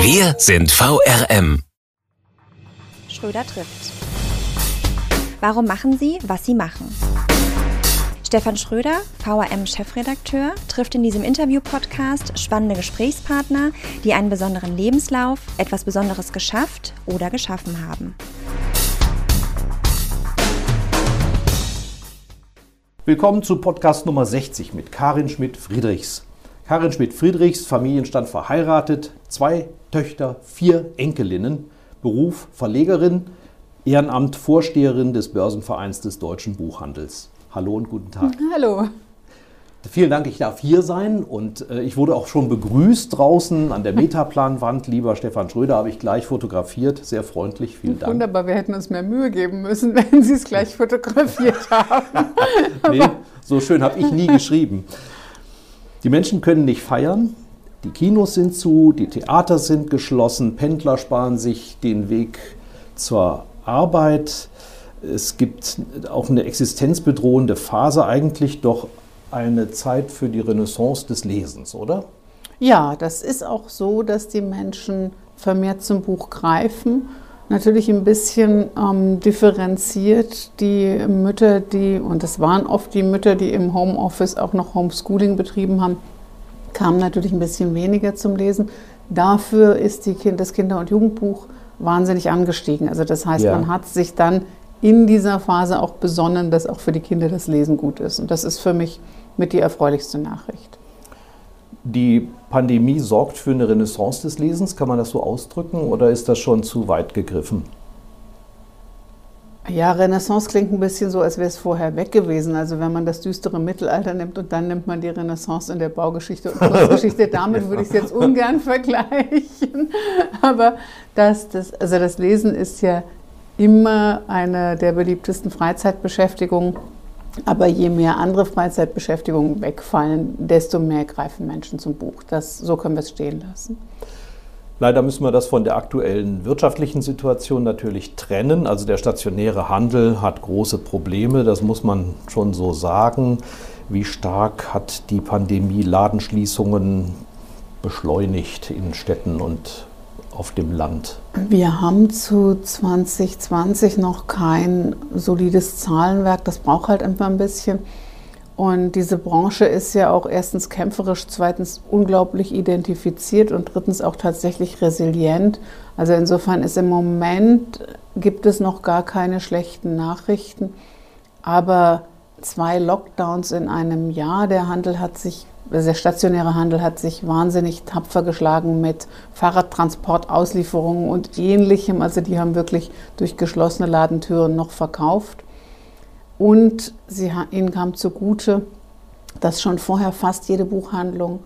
Wir sind VRM. Schröder trifft. Warum machen Sie, was Sie machen? Stefan Schröder, VRM-Chefredakteur, trifft in diesem Interview-Podcast spannende Gesprächspartner, die einen besonderen Lebenslauf, etwas Besonderes geschafft oder geschaffen haben. Willkommen zu Podcast Nummer 60 mit Karin Schmidt-Friedrichs. Karin Schmidt-Friedrichs, Familienstand verheiratet, zwei Töchter, vier Enkelinnen, Beruf Verlegerin, Ehrenamt Vorsteherin des Börsenvereins des deutschen Buchhandels. Hallo und guten Tag. Hallo. Vielen Dank, ich darf hier sein und äh, ich wurde auch schon begrüßt draußen an der Metaplanwand. Lieber Stefan Schröder, habe ich gleich fotografiert. Sehr freundlich, vielen Dank. Wunderbar, wir hätten uns mehr Mühe geben müssen, wenn Sie es gleich fotografiert haben. nee, so schön habe ich nie geschrieben. Die Menschen können nicht feiern, die Kinos sind zu, die Theater sind geschlossen, Pendler sparen sich den Weg zur Arbeit. Es gibt auch eine existenzbedrohende Phase, eigentlich doch eine Zeit für die Renaissance des Lesens, oder? Ja, das ist auch so, dass die Menschen vermehrt zum Buch greifen. Natürlich ein bisschen ähm, differenziert. Die Mütter, die, und das waren oft die Mütter, die im Homeoffice auch noch Homeschooling betrieben haben, kamen natürlich ein bisschen weniger zum Lesen. Dafür ist die kind, das Kinder- und Jugendbuch wahnsinnig angestiegen. Also das heißt, ja. man hat sich dann in dieser Phase auch besonnen, dass auch für die Kinder das Lesen gut ist. Und das ist für mich mit die erfreulichste Nachricht. Die Pandemie sorgt für eine Renaissance des Lesens, kann man das so ausdrücken, oder ist das schon zu weit gegriffen? Ja, Renaissance klingt ein bisschen so, als wäre es vorher weg gewesen. Also wenn man das düstere Mittelalter nimmt und dann nimmt man die Renaissance in der Baugeschichte und Kunstgeschichte, damit würde ich es jetzt ungern vergleichen. Aber das, das, also das Lesen ist ja immer eine der beliebtesten Freizeitbeschäftigungen. Aber je mehr andere Freizeitbeschäftigungen wegfallen, desto mehr greifen Menschen zum Buch. Das, so können wir es stehen lassen. Leider müssen wir das von der aktuellen wirtschaftlichen Situation natürlich trennen. Also der stationäre Handel hat große Probleme, das muss man schon so sagen. Wie stark hat die Pandemie Ladenschließungen beschleunigt in Städten und auf dem Land? Wir haben zu 2020 noch kein solides Zahlenwerk. Das braucht halt einfach ein bisschen. Und diese Branche ist ja auch erstens kämpferisch, zweitens unglaublich identifiziert und drittens auch tatsächlich resilient. Also insofern ist im Moment, gibt es noch gar keine schlechten Nachrichten. Aber zwei Lockdowns in einem Jahr, der Handel hat sich, der stationäre Handel hat sich wahnsinnig tapfer geschlagen mit Fahrradtransport, Auslieferungen und ähnlichem. Also die haben wirklich durch geschlossene Ladentüren noch verkauft. Und sie, ihnen kam zugute, dass schon vorher fast jede Buchhandlung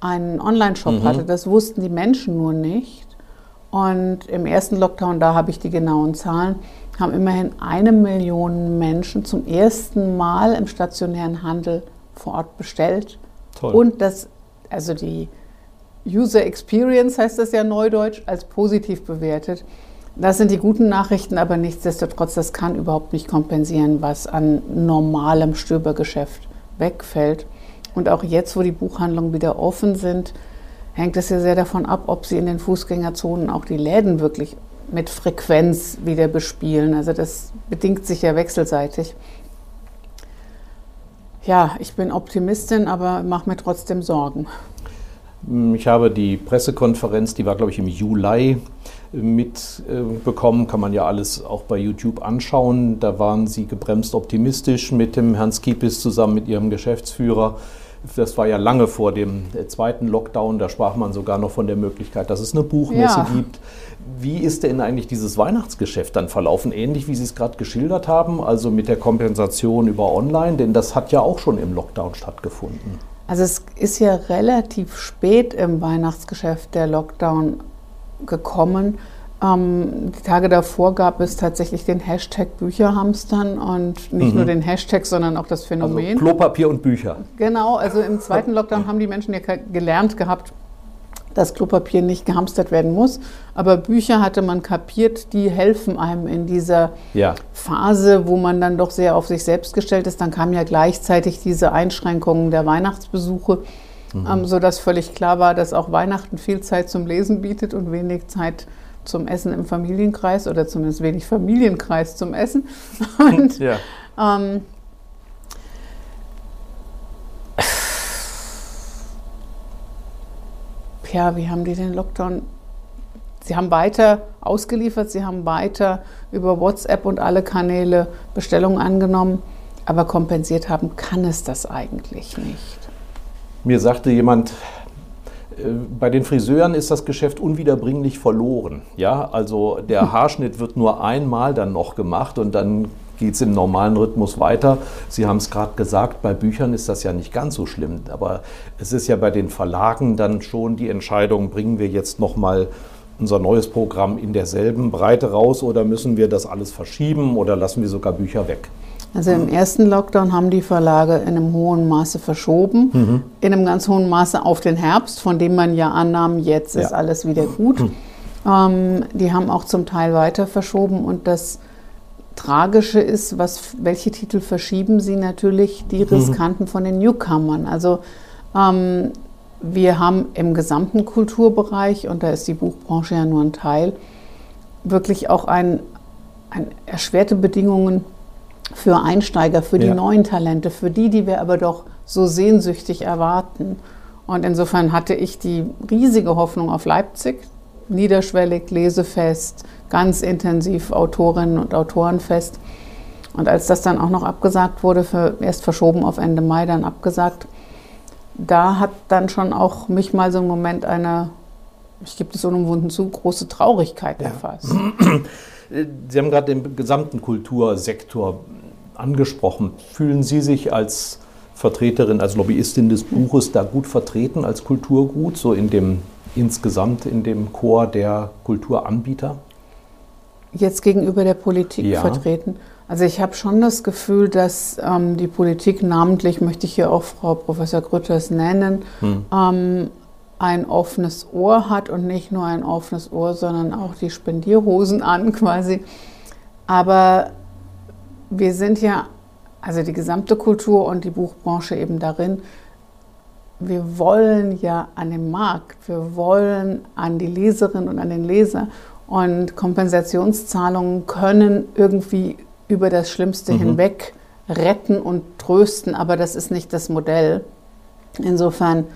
einen Online-Shop mhm. hatte. Das wussten die Menschen nur nicht. Und im ersten Lockdown, da habe ich die genauen Zahlen, haben immerhin eine Million Menschen zum ersten Mal im stationären Handel vor Ort bestellt. Toll. Und das, also die User Experience heißt das ja neudeutsch, als positiv bewertet. Das sind die guten Nachrichten, aber nichtsdestotrotz, das kann überhaupt nicht kompensieren, was an normalem Stöbergeschäft wegfällt. Und auch jetzt, wo die Buchhandlungen wieder offen sind, hängt es ja sehr davon ab, ob sie in den Fußgängerzonen auch die Läden wirklich mit Frequenz wieder bespielen. Also das bedingt sich ja wechselseitig. Ja, ich bin Optimistin, aber mache mir trotzdem Sorgen. Ich habe die Pressekonferenz, die war, glaube ich, im Juli mitbekommen. Kann man ja alles auch bei YouTube anschauen. Da waren Sie gebremst optimistisch mit dem Herrn Skipis zusammen mit Ihrem Geschäftsführer. Das war ja lange vor dem zweiten Lockdown. Da sprach man sogar noch von der Möglichkeit, dass es eine Buchmesse ja. gibt. Wie ist denn eigentlich dieses Weihnachtsgeschäft dann verlaufen? Ähnlich wie Sie es gerade geschildert haben, also mit der Kompensation über Online, denn das hat ja auch schon im Lockdown stattgefunden. Also es ist ja relativ spät im Weihnachtsgeschäft der Lockdown gekommen. Ähm, die Tage davor gab es tatsächlich den Hashtag Bücherhamstern und nicht mhm. nur den Hashtag, sondern auch das Phänomen. Also Klopapier und Bücher. Genau, also im zweiten Lockdown haben die Menschen ja gelernt gehabt, dass Klopapier nicht gehamstert werden muss. Aber Bücher hatte man kapiert, die helfen einem in dieser ja. Phase, wo man dann doch sehr auf sich selbst gestellt ist. Dann kamen ja gleichzeitig diese Einschränkungen der Weihnachtsbesuche, mhm. ähm, sodass völlig klar war, dass auch Weihnachten viel Zeit zum Lesen bietet und wenig Zeit zum Essen im Familienkreis oder zumindest wenig Familienkreis zum Essen. Und, ja. ähm, ja, wie haben die den Lockdown? Sie haben weiter ausgeliefert, sie haben weiter über WhatsApp und alle Kanäle Bestellungen angenommen, aber kompensiert haben kann es das eigentlich nicht. Mir sagte jemand, bei den Friseuren ist das Geschäft unwiederbringlich verloren. Ja, also der Haarschnitt wird nur einmal dann noch gemacht und dann geht es im normalen Rhythmus weiter. Sie haben es gerade gesagt, bei Büchern ist das ja nicht ganz so schlimm, aber es ist ja bei den Verlagen dann schon die Entscheidung, bringen wir jetzt noch mal unser neues Programm in derselben Breite raus oder müssen wir das alles verschieben oder lassen wir sogar Bücher weg? Also im ersten Lockdown haben die Verlage in einem hohen Maße verschoben, mhm. in einem ganz hohen Maße auf den Herbst, von dem man ja annahm, jetzt ja. ist alles wieder gut. Mhm. Ähm, die haben auch zum Teil weiter verschoben und das Tragische ist, was, welche Titel verschieben sie natürlich die mhm. riskanten von den Newcomern. Also ähm, wir haben im gesamten Kulturbereich, und da ist die Buchbranche ja nur ein Teil, wirklich auch ein, ein erschwerte Bedingungen für Einsteiger, für die ja. neuen Talente, für die, die wir aber doch so sehnsüchtig erwarten. Und insofern hatte ich die riesige Hoffnung auf Leipzig, niederschwellig, lesefest, ganz intensiv Autorinnen und Autoren fest. Und als das dann auch noch abgesagt wurde, für, erst verschoben auf Ende Mai, dann abgesagt, da hat dann schon auch mich mal so ein Moment einer, ich gebe es unumwunden zu, große Traurigkeit ja. erfasst. Sie haben gerade den gesamten Kultursektor angesprochen. Fühlen Sie sich als Vertreterin, als Lobbyistin des Buches da gut vertreten als Kulturgut, so in dem insgesamt in dem Chor der Kulturanbieter? Jetzt gegenüber der Politik ja. vertreten. Also ich habe schon das Gefühl, dass ähm, die Politik, namentlich möchte ich hier auch Frau Professor Grütters nennen, hm. ähm, ein offenes Ohr hat und nicht nur ein offenes Ohr, sondern auch die Spendierhosen an quasi. Aber wir sind ja, also die gesamte Kultur und die Buchbranche eben darin, wir wollen ja an den Markt, wir wollen an die Leserin und an den Leser. Und Kompensationszahlungen können irgendwie über das Schlimmste mhm. hinweg retten und trösten, aber das ist nicht das Modell. Insofern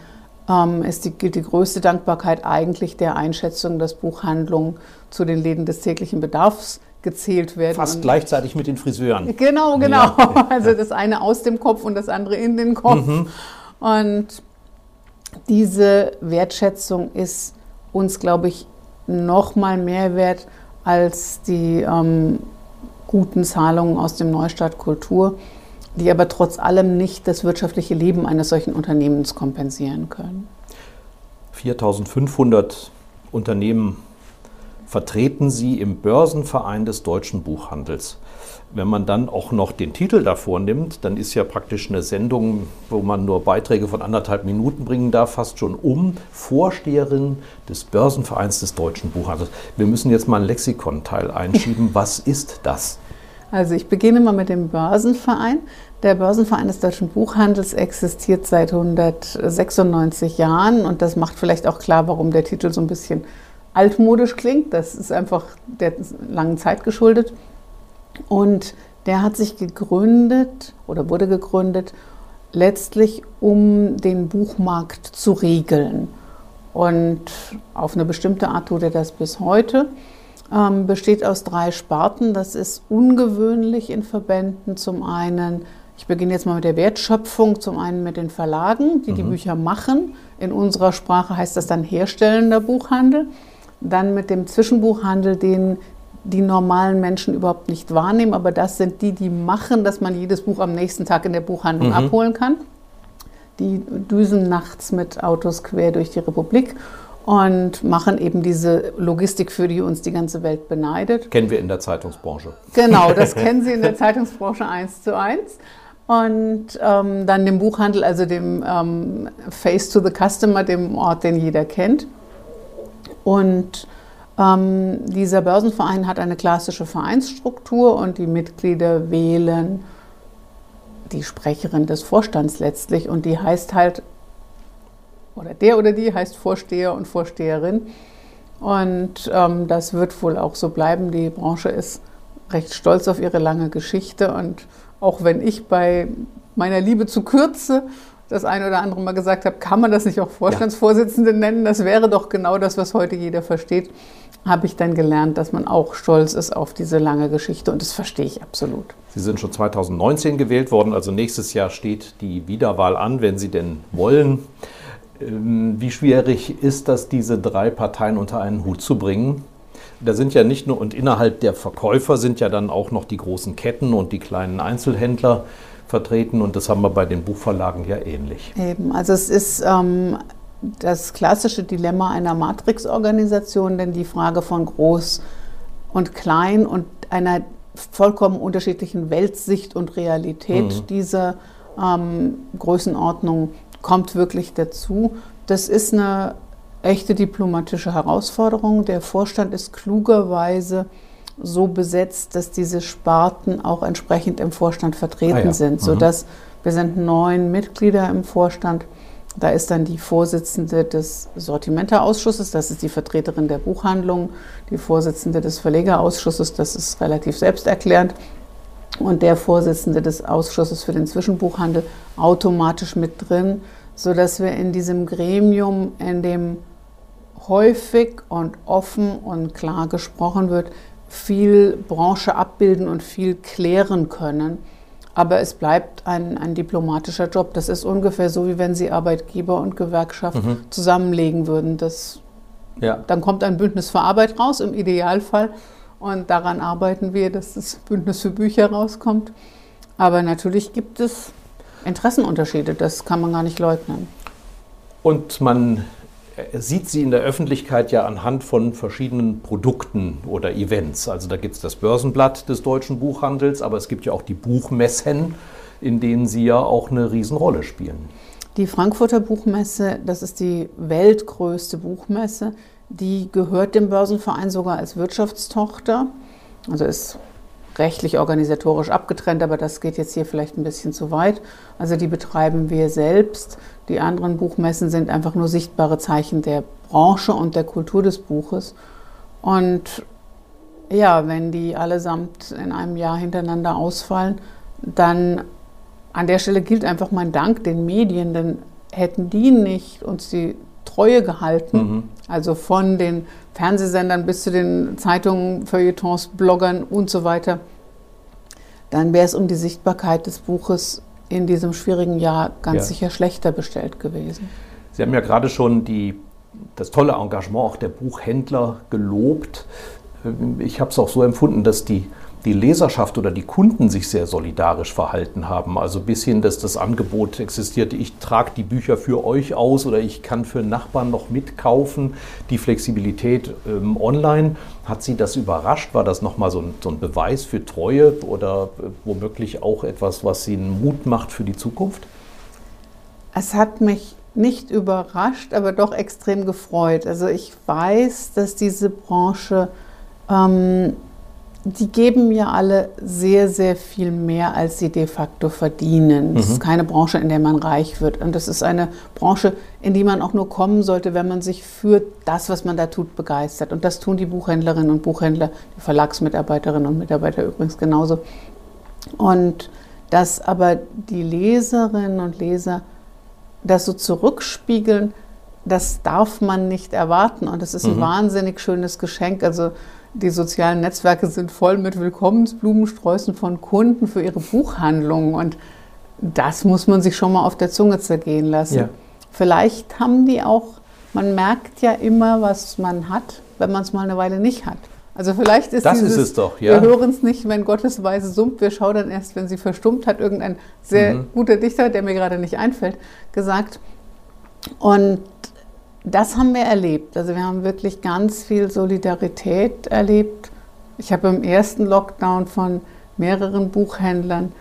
ist die, die größte Dankbarkeit eigentlich der Einschätzung, dass Buchhandlungen zu den Läden des täglichen Bedarfs gezählt werden. Fast gleichzeitig mit den Friseuren. Genau, genau. Ja. Also das eine aus dem Kopf und das andere in den Kopf. Mhm. Und diese Wertschätzung ist uns, glaube ich, noch mal mehr wert als die ähm, guten Zahlungen aus dem Neustart Kultur, die aber trotz allem nicht das wirtschaftliche Leben eines solchen Unternehmens kompensieren können. 4500 Unternehmen vertreten Sie im Börsenverein des deutschen Buchhandels. Wenn man dann auch noch den Titel davor nimmt, dann ist ja praktisch eine Sendung, wo man nur Beiträge von anderthalb Minuten bringen darf, fast schon um. Vorsteherin des Börsenvereins des deutschen Buchhandels. Wir müssen jetzt mal einen Lexikonteil einschieben. Was ist das? Also ich beginne mal mit dem Börsenverein. Der Börsenverein des deutschen Buchhandels existiert seit 196 Jahren und das macht vielleicht auch klar, warum der Titel so ein bisschen altmodisch klingt. Das ist einfach der langen Zeit geschuldet. Und der hat sich gegründet oder wurde gegründet letztlich, um den Buchmarkt zu regeln. Und auf eine bestimmte Art tut er das bis heute. Ähm, besteht aus drei Sparten. Das ist ungewöhnlich in Verbänden. Zum einen, ich beginne jetzt mal mit der Wertschöpfung, zum einen mit den Verlagen, die mhm. die Bücher machen. In unserer Sprache heißt das dann herstellender Buchhandel. Dann mit dem Zwischenbuchhandel, den die normalen Menschen überhaupt nicht wahrnehmen, aber das sind die, die machen, dass man jedes Buch am nächsten Tag in der Buchhandlung mhm. abholen kann. Die düsen nachts mit Autos quer durch die Republik und machen eben diese Logistik, für die uns die ganze Welt beneidet. Kennen wir in der Zeitungsbranche. Genau, das kennen Sie in der Zeitungsbranche eins zu eins. Und ähm, dann dem Buchhandel, also dem ähm, Face to the Customer, dem Ort, den jeder kennt. Und ähm, dieser Börsenverein hat eine klassische Vereinsstruktur und die Mitglieder wählen die Sprecherin des Vorstands letztlich und die heißt halt, oder der oder die heißt Vorsteher und Vorsteherin. Und ähm, das wird wohl auch so bleiben. Die Branche ist recht stolz auf ihre lange Geschichte und auch wenn ich bei meiner Liebe zu Kürze das eine oder andere Mal gesagt habe, kann man das nicht auch Vorstandsvorsitzende ja. nennen? Das wäre doch genau das, was heute jeder versteht. Habe ich dann gelernt, dass man auch stolz ist auf diese lange Geschichte und das verstehe ich absolut. Sie sind schon 2019 gewählt worden, also nächstes Jahr steht die Wiederwahl an, wenn Sie denn wollen. Ähm, wie schwierig ist das, diese drei Parteien unter einen Hut zu bringen? Da sind ja nicht nur, und innerhalb der Verkäufer sind ja dann auch noch die großen Ketten und die kleinen Einzelhändler vertreten und das haben wir bei den Buchverlagen ja ähnlich. Eben, also es ist ähm, das klassische Dilemma einer Matrixorganisation, denn die Frage von groß und klein und einer vollkommen unterschiedlichen Weltsicht und Realität mhm. dieser ähm, Größenordnung kommt wirklich dazu. Das ist eine echte diplomatische Herausforderung. Der Vorstand ist klugerweise so besetzt, dass diese Sparten auch entsprechend im Vorstand vertreten ah ja. sind, mhm. sodass wir sind neun Mitglieder im Vorstand. Da ist dann die Vorsitzende des Sortimenterausschusses, das ist die Vertreterin der Buchhandlung, die Vorsitzende des Verlegerausschusses, das ist relativ selbsterklärend, und der Vorsitzende des Ausschusses für den Zwischenbuchhandel automatisch mit drin, sodass wir in diesem Gremium, in dem häufig und offen und klar gesprochen wird, viel Branche abbilden und viel klären können. Aber es bleibt ein, ein diplomatischer Job. Das ist ungefähr so, wie wenn Sie Arbeitgeber und Gewerkschaft mhm. zusammenlegen würden. Das, ja. Dann kommt ein Bündnis für Arbeit raus, im Idealfall. Und daran arbeiten wir, dass das Bündnis für Bücher rauskommt. Aber natürlich gibt es Interessenunterschiede, das kann man gar nicht leugnen. Und man sieht sie in der Öffentlichkeit ja anhand von verschiedenen Produkten oder Events. Also da gibt es das Börsenblatt des deutschen Buchhandels, aber es gibt ja auch die Buchmessen, in denen sie ja auch eine Riesenrolle spielen. Die Frankfurter Buchmesse, das ist die weltgrößte Buchmesse, die gehört dem Börsenverein sogar als Wirtschaftstochter. Also ist rechtlich organisatorisch abgetrennt, aber das geht jetzt hier vielleicht ein bisschen zu weit. Also die betreiben wir selbst. Die anderen Buchmessen sind einfach nur sichtbare Zeichen der Branche und der Kultur des Buches. Und ja, wenn die allesamt in einem Jahr hintereinander ausfallen, dann an der Stelle gilt einfach mein Dank den Medien, denn hätten die nicht uns die Treue gehalten, mhm. also von den Fernsehsendern bis zu den Zeitungen, Feuilletons, Bloggern und so weiter, dann wäre es um die Sichtbarkeit des Buches in diesem schwierigen Jahr ganz ja. sicher schlechter bestellt gewesen. Sie haben ja gerade schon die, das tolle Engagement auch der Buchhändler gelobt. Ich habe es auch so empfunden, dass die die Leserschaft oder die Kunden sich sehr solidarisch verhalten haben. Also bis hin, dass das Angebot existierte, ich trage die Bücher für euch aus oder ich kann für Nachbarn noch mitkaufen. Die Flexibilität ähm, online, hat Sie das überrascht? War das nochmal so ein, so ein Beweis für Treue oder äh, womöglich auch etwas, was Ihnen Mut macht für die Zukunft? Es hat mich nicht überrascht, aber doch extrem gefreut. Also ich weiß, dass diese Branche ähm, die geben ja alle sehr, sehr viel mehr, als sie de facto verdienen. Mhm. ist keine Branche, in der man reich wird. Und das ist eine Branche, in die man auch nur kommen sollte, wenn man sich für das, was man da tut, begeistert. Und das tun die Buchhändlerinnen und Buchhändler, die Verlagsmitarbeiterinnen und Mitarbeiter übrigens genauso. Und dass aber die Leserinnen und Leser das so zurückspiegeln, das darf man nicht erwarten. Und das ist ein mhm. wahnsinnig schönes Geschenk. Also die sozialen Netzwerke sind voll mit Willkommensblumensträußen von Kunden für ihre Buchhandlungen. Und das muss man sich schon mal auf der Zunge zergehen lassen. Ja. Vielleicht haben die auch, man merkt ja immer, was man hat, wenn man es mal eine Weile nicht hat. Also vielleicht ist das dieses, ist es doch, ja. wir hören es nicht, wenn Gottes Weise summt, wir schauen dann erst, wenn sie verstummt hat, irgendein sehr mhm. guter Dichter, der mir gerade nicht einfällt, gesagt. Und das haben wir erlebt. Also wir haben wirklich ganz viel Solidarität erlebt. Ich habe im ersten Lockdown von mehreren Buchhändlern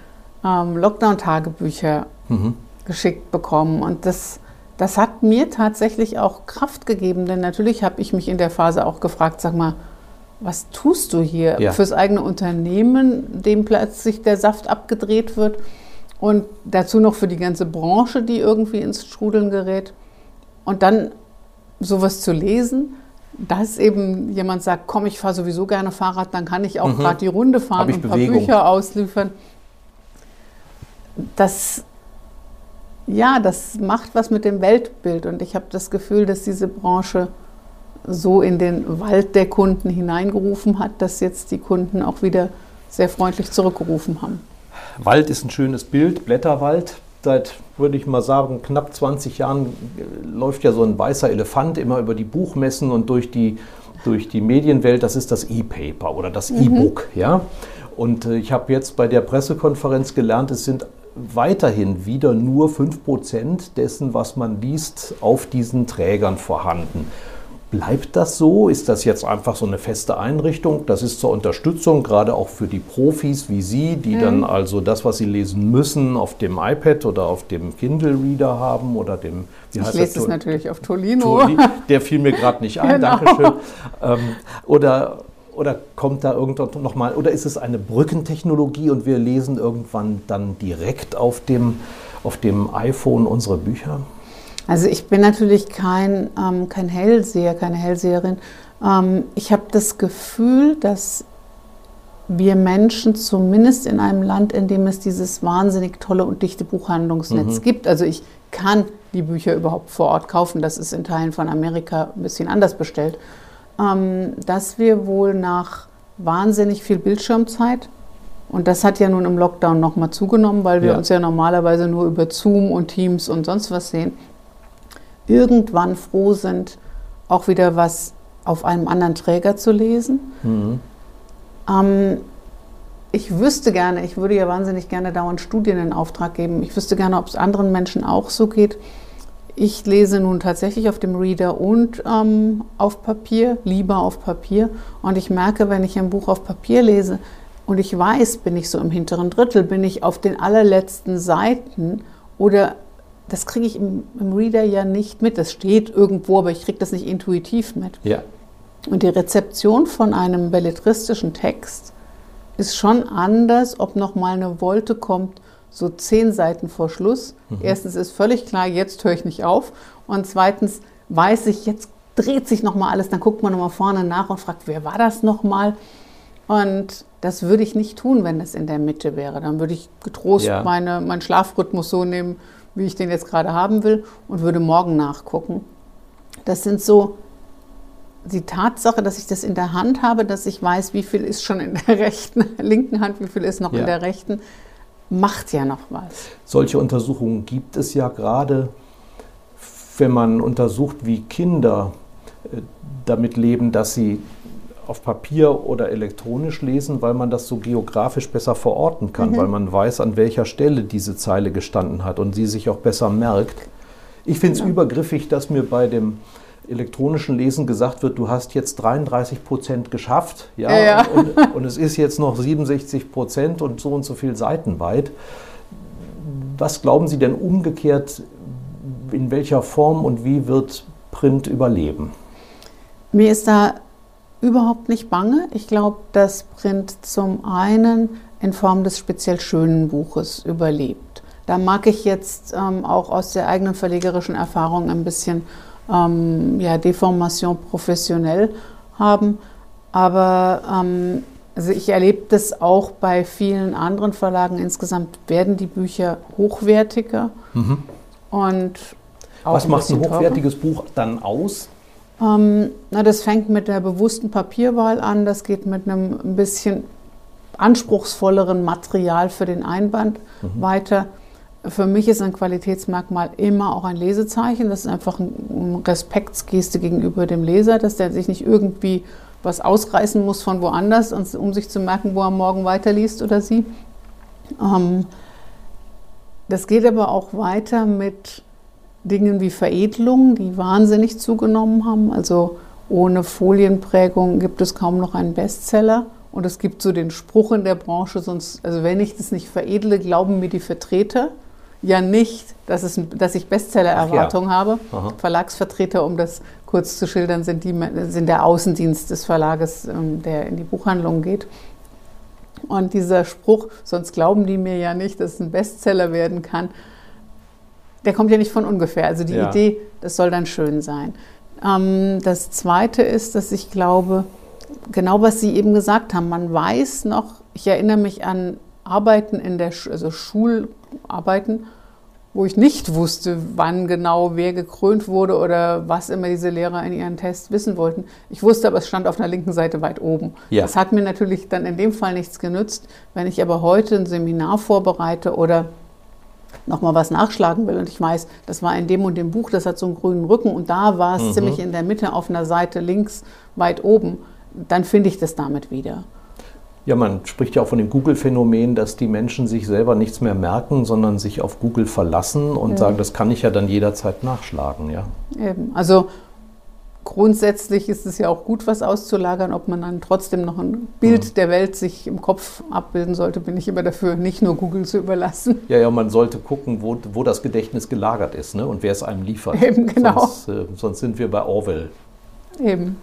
ähm, Lockdown-Tagebücher mhm. geschickt bekommen. Und das, das hat mir tatsächlich auch Kraft gegeben, denn natürlich habe ich mich in der Phase auch gefragt, sag mal, was tust du hier ja. fürs eigene Unternehmen, dem plötzlich der Saft abgedreht wird und dazu noch für die ganze Branche, die irgendwie ins Strudeln gerät. Und dann sowas zu lesen, dass eben jemand sagt, komm, ich fahre sowieso gerne Fahrrad, dann kann ich auch mhm. gerade die Runde fahren und ein paar Bücher ausliefern. Das, ja, das macht was mit dem Weltbild und ich habe das Gefühl, dass diese Branche so in den Wald der Kunden hineingerufen hat, dass jetzt die Kunden auch wieder sehr freundlich zurückgerufen haben. Wald ist ein schönes Bild, Blätterwald seit, würde ich mal sagen, knapp 20 Jahren läuft ja so ein weißer Elefant immer über die Buchmessen und durch die, durch die Medienwelt. Das ist das E-Paper oder das mhm. E-Book. Ja? Und äh, ich habe jetzt bei der Pressekonferenz gelernt, es sind weiterhin wieder nur 5% dessen, was man liest, auf diesen Trägern vorhanden. Bleibt das so? Ist das jetzt einfach so eine feste Einrichtung? Das ist zur Unterstützung, gerade auch für die Profis wie Sie, die mhm. dann also das, was sie lesen müssen, auf dem iPad oder auf dem Kindle-Reader haben oder dem. Wie ich lese es natürlich auf Tolino. Toli, der fiel mir gerade nicht ein, genau. Dankeschön. Ähm, oder, oder kommt da irgendwann nochmal, oder ist es eine Brückentechnologie und wir lesen irgendwann dann direkt auf dem, auf dem iPhone unsere Bücher? Also ich bin natürlich kein, ähm, kein Hellseher, keine Hellseherin. Ähm, ich habe das Gefühl, dass wir Menschen zumindest in einem Land, in dem es dieses wahnsinnig tolle und dichte Buchhandlungsnetz mhm. gibt, also ich kann die Bücher überhaupt vor Ort kaufen, das ist in Teilen von Amerika ein bisschen anders bestellt, ähm, dass wir wohl nach wahnsinnig viel Bildschirmzeit, und das hat ja nun im Lockdown nochmal zugenommen, weil wir ja. uns ja normalerweise nur über Zoom und Teams und sonst was sehen, irgendwann froh sind, auch wieder was auf einem anderen Träger zu lesen. Mhm. Ähm, ich wüsste gerne, ich würde ja wahnsinnig gerne dauernd Studien in Auftrag geben. Ich wüsste gerne, ob es anderen Menschen auch so geht. Ich lese nun tatsächlich auf dem Reader und ähm, auf Papier, lieber auf Papier. Und ich merke, wenn ich ein Buch auf Papier lese und ich weiß, bin ich so im hinteren Drittel, bin ich auf den allerletzten Seiten oder das kriege ich im, im, Reader ja nicht mit. Das steht irgendwo, aber ich kriege das nicht intuitiv mit. Ja. Und die Rezeption von einem belletristischen Text ist schon anders, ob noch mal eine Wolte kommt, so zehn Seiten vor Schluss. Mhm. Erstens ist völlig klar, jetzt höre ich nicht auf. Und zweitens weiß ich, jetzt dreht sich noch mal alles. Dann guckt man noch mal vorne nach und fragt, wer war das noch mal? Und das würde ich nicht tun, wenn es in der Mitte wäre. Dann würde ich getrost ja. meine, meinen Schlafrhythmus so nehmen, wie ich den jetzt gerade haben will und würde morgen nachgucken. Das sind so die Tatsache, dass ich das in der Hand habe, dass ich weiß, wie viel ist schon in der rechten, linken Hand, wie viel ist noch ja. in der rechten, macht ja noch was. Solche Untersuchungen gibt es ja gerade, wenn man untersucht, wie Kinder äh, damit leben, dass sie auf Papier oder elektronisch lesen, weil man das so geografisch besser verorten kann, mhm. weil man weiß, an welcher Stelle diese Zeile gestanden hat und sie sich auch besser merkt. Ich finde es ja. übergriffig, dass mir bei dem elektronischen Lesen gesagt wird, du hast jetzt 33 Prozent geschafft, ja, ja, ja. Und, und, es ist jetzt noch 67 Prozent und so und so viel Seiten weit. Was glauben Sie denn umgekehrt, in welcher Form und wie wird Print überleben? Mir ist da überhaupt nicht bange. Ich glaube, dass Print zum einen in Form des speziell schönen Buches überlebt. Da mag ich jetzt ähm, auch aus der eigenen verlegerischen Erfahrung ein bisschen ähm, ja, Deformation professionell haben. Aber ähm, also ich erlebe das auch bei vielen anderen Verlagen. Insgesamt werden die Bücher hochwertiger. Mhm. Und Was macht ein hochwertiges teurer. Buch dann aus? Ähm, na, das fängt mit der bewussten Papierwahl an, das geht mit einem ein bisschen anspruchsvolleren Material für den Einband mhm. weiter. Für mich ist ein Qualitätsmerkmal immer auch ein Lesezeichen. Das ist einfach eine Respektsgeste gegenüber dem Leser, dass der sich nicht irgendwie was ausreißen muss von woanders, um sich zu merken, wo er morgen weiterliest oder sie. Ähm, das geht aber auch weiter mit Dingen wie Veredelung, die wahnsinnig zugenommen haben. Also ohne Folienprägung gibt es kaum noch einen Bestseller. Und es gibt so den Spruch in der Branche, sonst, also wenn ich das nicht veredle, glauben mir die Vertreter ja nicht, dass, es, dass ich Bestseller-Erwartungen ja. habe. Aha. Verlagsvertreter, um das kurz zu schildern, sind, die, sind der Außendienst des Verlages, ähm, der in die Buchhandlung geht. Und dieser Spruch, sonst glauben die mir ja nicht, dass es ein Bestseller werden kann, der kommt ja nicht von ungefähr. Also die ja. Idee, das soll dann schön sein. Ähm, das Zweite ist, dass ich glaube, genau was Sie eben gesagt haben, man weiß noch, ich erinnere mich an Arbeiten in der, also Schularbeiten, wo ich nicht wusste, wann genau wer gekrönt wurde oder was immer diese Lehrer in ihren Tests wissen wollten. Ich wusste aber, es stand auf der linken Seite weit oben. Ja. Das hat mir natürlich dann in dem Fall nichts genützt. Wenn ich aber heute ein Seminar vorbereite oder nochmal was nachschlagen will und ich weiß, das war in dem und dem Buch, das hat so einen grünen Rücken und da war es mhm. ziemlich in der Mitte auf einer Seite links weit oben, dann finde ich das damit wieder. Ja, man spricht ja auch von dem Google-Phänomen, dass die Menschen sich selber nichts mehr merken, sondern sich auf Google verlassen und ja. sagen, das kann ich ja dann jederzeit nachschlagen. Ja. Eben. Also grundsätzlich ist es ja auch gut, was auszulagern. Ob man dann trotzdem noch ein Bild ja. der Welt sich im Kopf abbilden sollte, bin ich immer dafür, nicht nur Google zu überlassen. Ja, ja, man sollte gucken, wo, wo das Gedächtnis gelagert ist ne? und wer es einem liefert. Eben, genau. Sonst, äh, sonst sind wir bei Orwell. Eben.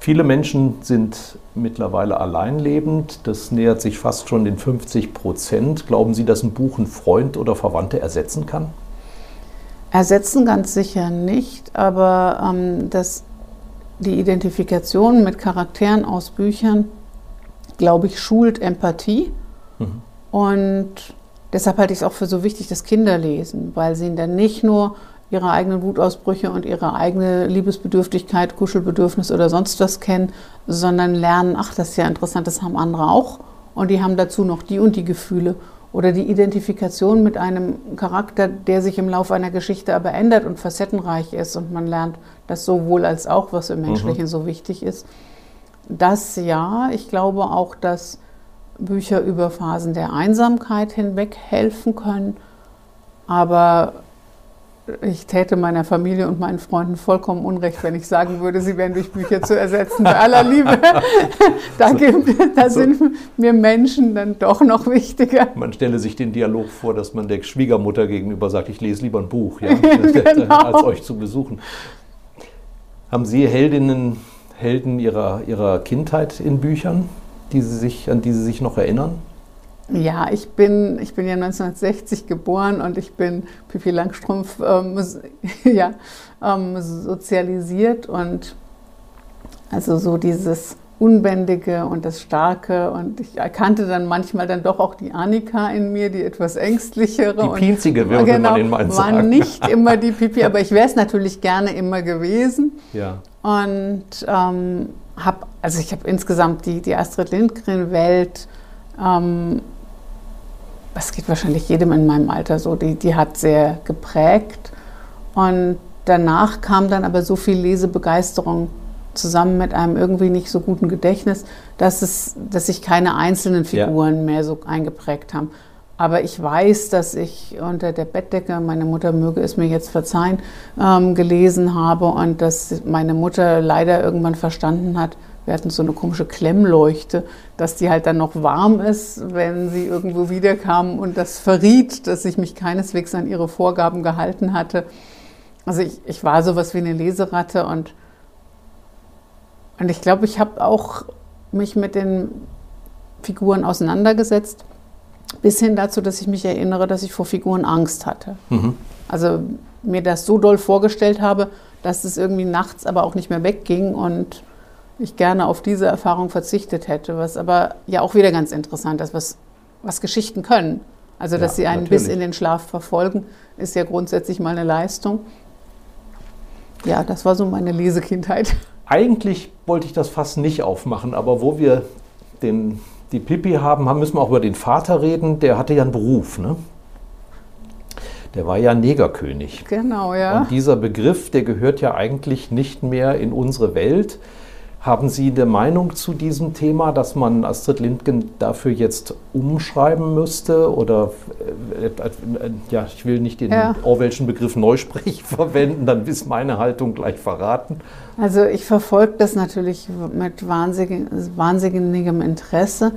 Viele Menschen sind mittlerweile alleinlebend. Das nähert sich fast schon den 50 Prozent. Glauben Sie, dass ein Buch einen Freund oder Verwandte ersetzen kann? Ersetzen ganz sicher nicht, aber ähm, dass die Identifikation mit Charakteren aus Büchern, glaube ich, schult Empathie. Mhm. Und deshalb halte ich es auch für so wichtig, dass Kinder lesen, weil sie dann nicht nur ihre eigenen Wutausbrüche und ihre eigene Liebesbedürftigkeit, Kuschelbedürfnis oder sonst was kennen, sondern lernen, ach, das ist ja interessant, das haben andere auch und die haben dazu noch die und die Gefühle oder die Identifikation mit einem Charakter, der sich im Laufe einer Geschichte aber ändert und facettenreich ist und man lernt das sowohl als auch, was im Menschlichen mhm. so wichtig ist. Das ja, ich glaube auch, dass Bücher über Phasen der Einsamkeit hinweg helfen können, aber ich täte meiner Familie und meinen Freunden vollkommen unrecht, wenn ich sagen würde, sie wären durch Bücher zu ersetzen. Bei aller Liebe, da, gibt, da sind mir Menschen dann doch noch wichtiger. Man stelle sich den Dialog vor, dass man der Schwiegermutter gegenüber sagt, ich lese lieber ein Buch, ja, genau. als euch zu besuchen. Haben Sie Heldinnen, Helden ihrer, ihrer Kindheit in Büchern, die Sie sich, an die Sie sich noch erinnern? Ja, ich bin, ich bin ja 1960 geboren und ich bin Pippi Langstrumpf ähm, ja, ähm, sozialisiert und also so dieses Unbändige und das Starke und ich erkannte dann manchmal dann doch auch die Annika in mir, die etwas ängstlichere. Die Pinzige würde genau, man in meinen sagen. War nicht immer die Pipi, aber ich wäre es natürlich gerne immer gewesen. Ja. Und ähm, habe, also ich habe insgesamt die, die Astrid Lindgren-Welt ähm, das geht wahrscheinlich jedem in meinem Alter so, die, die hat sehr geprägt. Und danach kam dann aber so viel Lesebegeisterung zusammen mit einem irgendwie nicht so guten Gedächtnis, dass, es, dass sich keine einzelnen Figuren ja. mehr so eingeprägt haben. Aber ich weiß, dass ich unter der Bettdecke, meine Mutter möge es mir jetzt verzeihen, ähm, gelesen habe und dass meine Mutter leider irgendwann verstanden hat, wir hatten so eine komische Klemmleuchte, dass die halt dann noch warm ist, wenn sie irgendwo wiederkam und das verriet, dass ich mich keineswegs an ihre Vorgaben gehalten hatte. Also ich, ich war sowas wie eine Leseratte und, und ich glaube, ich habe auch mich mit den Figuren auseinandergesetzt, bis hin dazu, dass ich mich erinnere, dass ich vor Figuren Angst hatte. Mhm. Also mir das so doll vorgestellt habe, dass es irgendwie nachts aber auch nicht mehr wegging und ich gerne auf diese Erfahrung verzichtet hätte, was aber ja auch wieder ganz interessant ist, was, was Geschichten können. Also, dass ja, sie einen natürlich. bis in den Schlaf verfolgen, ist ja grundsätzlich mal eine Leistung. Ja, das war so meine Lesekindheit. Eigentlich wollte ich das fast nicht aufmachen, aber wo wir den, die Pipi haben, müssen wir auch über den Vater reden. Der hatte ja einen Beruf, ne? Der war ja Negerkönig. Genau, ja. Und dieser Begriff, der gehört ja eigentlich nicht mehr in unsere Welt Haben Sie eine Meinung zu diesem Thema, dass man Astrid Lindgren dafür jetzt umschreiben müsste? Oder, äh, äh, ja, ich will nicht den ja. Orwellschen Begriff Neusprech verwenden, dann ist meine Haltung gleich verraten. Also ich verfolge das natürlich mit wahnsinnig, wahnsinnigem Interesse.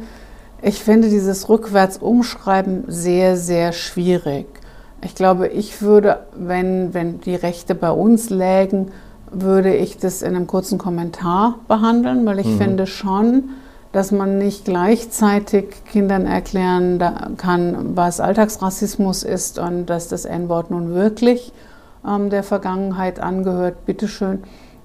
Ich finde dieses Rückwärts-Umschreiben sehr, sehr schwierig. Ich glaube, ich würde, wenn, wenn die Rechte bei uns lägen, würde ich das in einem kurzen Kommentar behandeln, weil ich mhm. finde schon, dass man nicht gleichzeitig Kindern erklären kann, was Alltagsrassismus ist und dass das N-Wort nun wirklich ähm, der Vergangenheit angehört, bitteschön.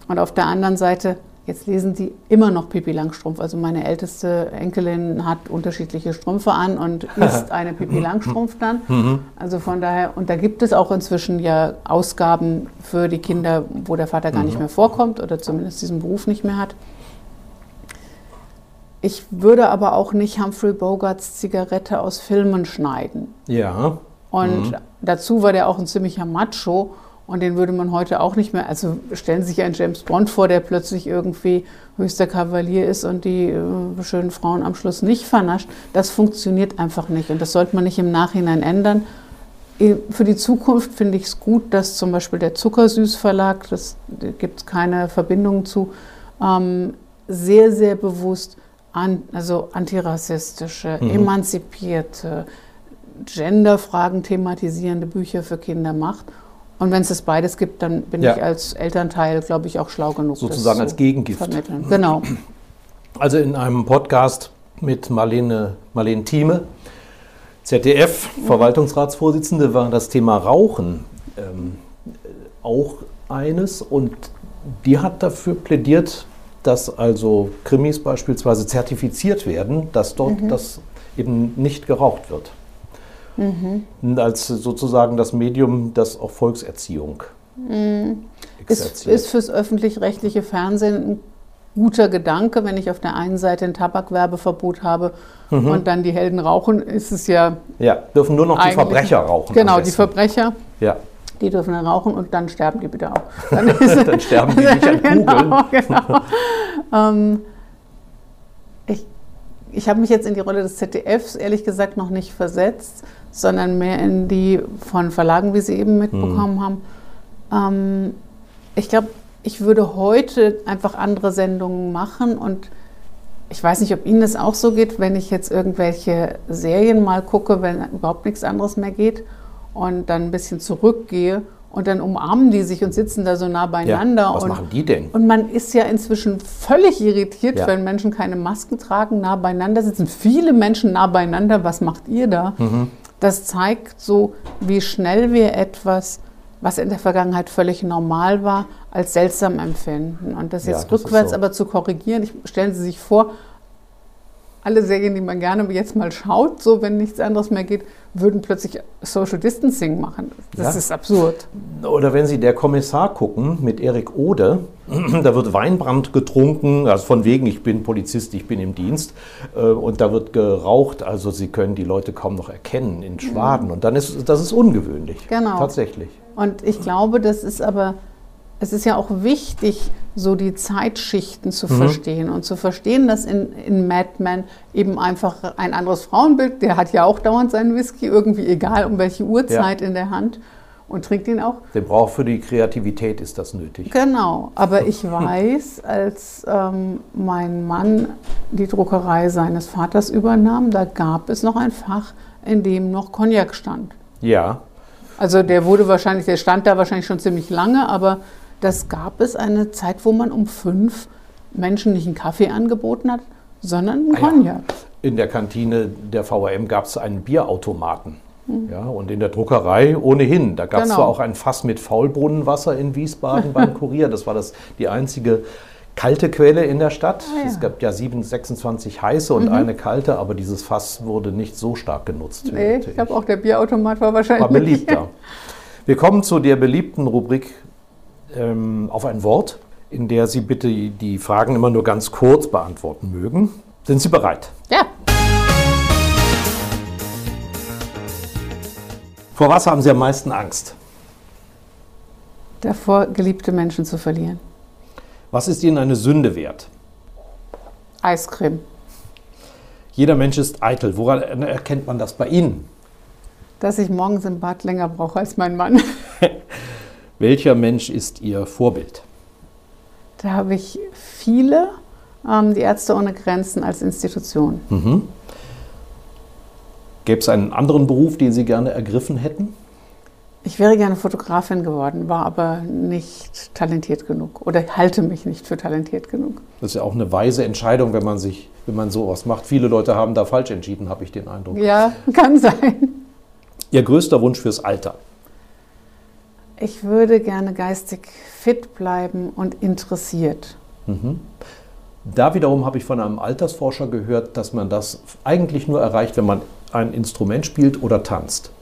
Und auf der anderen Seite Jetzt lesen die immer noch Pipi Langstrumpf. Also meine älteste Enkelin hat unterschiedliche Strümpfe an und ist eine Pipi Langstrumpf dann. Mhm. Also von daher, und da gibt es auch inzwischen ja Ausgaben für die Kinder, wo der Vater gar nicht mhm. mehr vorkommt oder zumindest diesen Beruf nicht mehr hat. Ich würde aber auch nicht Humphrey Bogarts Zigarette aus Filmen schneiden. Ja. Und mhm. dazu war der auch ein ziemlicher Macho. Und den würde man heute auch nicht mehr, also stellen Sie sich einen James Bond vor, der plötzlich irgendwie höchster Kavalier ist und die äh, schönen Frauen am Schluss nicht vernascht. Das funktioniert einfach nicht und das sollte man nicht im Nachhinein ändern. Für die Zukunft finde ich es gut, dass zum Beispiel der Zuckersüß Verlag, das gibt es keine Verbindung zu, ähm, sehr, sehr bewusst an, also antirassistische, mhm. emanzipierte, Genderfragen thematisierende Bücher für Kinder macht und wenn es das beides gibt, dann bin ja. ich als Elternteil, glaube ich, auch schlau genug. Sozusagen als Gegengift. Vermitteln. Genau. Also in einem Podcast mit Marlene, Marlene Thieme, ZDF, Verwaltungsratsvorsitzende, war das Thema Rauchen ähm, auch eines. Und die hat dafür plädiert, dass also Krimis beispielsweise zertifiziert werden, dass dort mhm. das eben nicht geraucht wird. Mhm. Als sozusagen das Medium, das auch Volkserziehung mhm. ist, ist fürs öffentlich-rechtliche Fernsehen ein guter Gedanke, wenn ich auf der einen Seite ein Tabakwerbeverbot habe mhm. und dann die Helden rauchen, ist es ja. Ja, dürfen nur noch die Verbrecher rauchen. Genau, die Verbrecher. Ja. Die dürfen dann rauchen und dann sterben die bitte auch. Dann, dann sterben die nicht an genau, Kugeln. Genau. ähm, ich ich habe mich jetzt in die Rolle des ZDFs ehrlich gesagt noch nicht versetzt sondern mehr in die von Verlagen, wie Sie eben mitbekommen mhm. haben. Ähm, ich glaube, ich würde heute einfach andere Sendungen machen und ich weiß nicht, ob Ihnen das auch so geht, wenn ich jetzt irgendwelche Serien mal gucke, wenn überhaupt nichts anderes mehr geht und dann ein bisschen zurückgehe und dann umarmen die sich und sitzen da so nah beieinander. Ja, was und, machen die denn? Und man ist ja inzwischen völlig irritiert, ja. wenn Menschen keine Masken tragen, nah beieinander sitzen. Viele Menschen nah beieinander. Was macht ihr da? Mhm. Das zeigt so, wie schnell wir etwas, was in der Vergangenheit völlig normal war, als seltsam empfinden. Und das jetzt ja, das rückwärts so. aber zu korrigieren, ich, stellen Sie sich vor, alle Serien, die man gerne jetzt mal schaut, so wenn nichts anderes mehr geht, würden plötzlich Social Distancing machen. Das ja. ist absurd. Oder wenn Sie der Kommissar gucken mit Erik Ode, da wird Weinbrand getrunken, also von wegen, ich bin Polizist, ich bin im Dienst, äh, und da wird geraucht, also Sie können die Leute kaum noch erkennen in Schwaden. Und dann ist das ist ungewöhnlich. Genau. Tatsächlich. Und ich glaube, das ist aber es ist ja auch wichtig, so die Zeitschichten zu mhm. verstehen und zu verstehen, dass in, in Mad Men eben einfach ein anderes Frauenbild, der hat ja auch dauernd seinen Whisky, irgendwie egal um welche Uhrzeit ja. in der Hand und trinkt ihn auch. Den braucht für die Kreativität ist das nötig. Genau, aber ich weiß, als ähm, mein Mann die Druckerei seines Vaters übernahm, da gab es noch ein Fach, in dem noch Cognac stand. Ja. Also der wurde wahrscheinlich, der stand da wahrscheinlich schon ziemlich lange, aber das gab es eine Zeit, wo man um fünf Menschen nicht einen Kaffee angeboten hat, sondern einen Cognac. Ja. In der Kantine der VRM gab es einen Bierautomaten. Mhm. Ja, und in der Druckerei ohnehin. Da gab es genau. zwar auch ein Fass mit Faulbrunnenwasser in Wiesbaden beim Kurier. Das war das, die einzige kalte Quelle in der Stadt. Ah, ja. Es gab ja 7, 26 heiße und mhm. eine kalte, aber dieses Fass wurde nicht so stark genutzt. Nee, ich glaube auch der Bierautomat war wahrscheinlich. War beliebter. Wir kommen zu der beliebten Rubrik ähm, auf ein Wort, in der Sie bitte die Fragen immer nur ganz kurz beantworten mögen. Sind Sie bereit? Ja. Vor was haben Sie am meisten Angst? Davor, geliebte Menschen zu verlieren. Was ist Ihnen eine Sünde wert? Eiscreme. Jeder Mensch ist eitel. Woran erkennt man das bei Ihnen? Dass ich morgens im Bad länger brauche als mein Mann. Welcher Mensch ist Ihr Vorbild? Da habe ich viele, ähm, die Ärzte ohne Grenzen als Institution. Mhm. Gäbe es einen anderen Beruf, den Sie gerne ergriffen hätten? Ich wäre gerne Fotografin geworden, war aber nicht talentiert genug oder halte mich nicht für talentiert genug. Das ist ja auch eine weise Entscheidung, wenn man sich, wenn man sowas macht. Viele Leute haben da falsch entschieden, habe ich den Eindruck. Ja, kann sein. Ihr größter Wunsch fürs Alter? Ich würde gerne geistig fit bleiben und interessiert. Mhm. Da wiederum habe ich von einem Altersforscher gehört, dass man das eigentlich nur erreicht, wenn man ein Instrument spielt oder tanzt.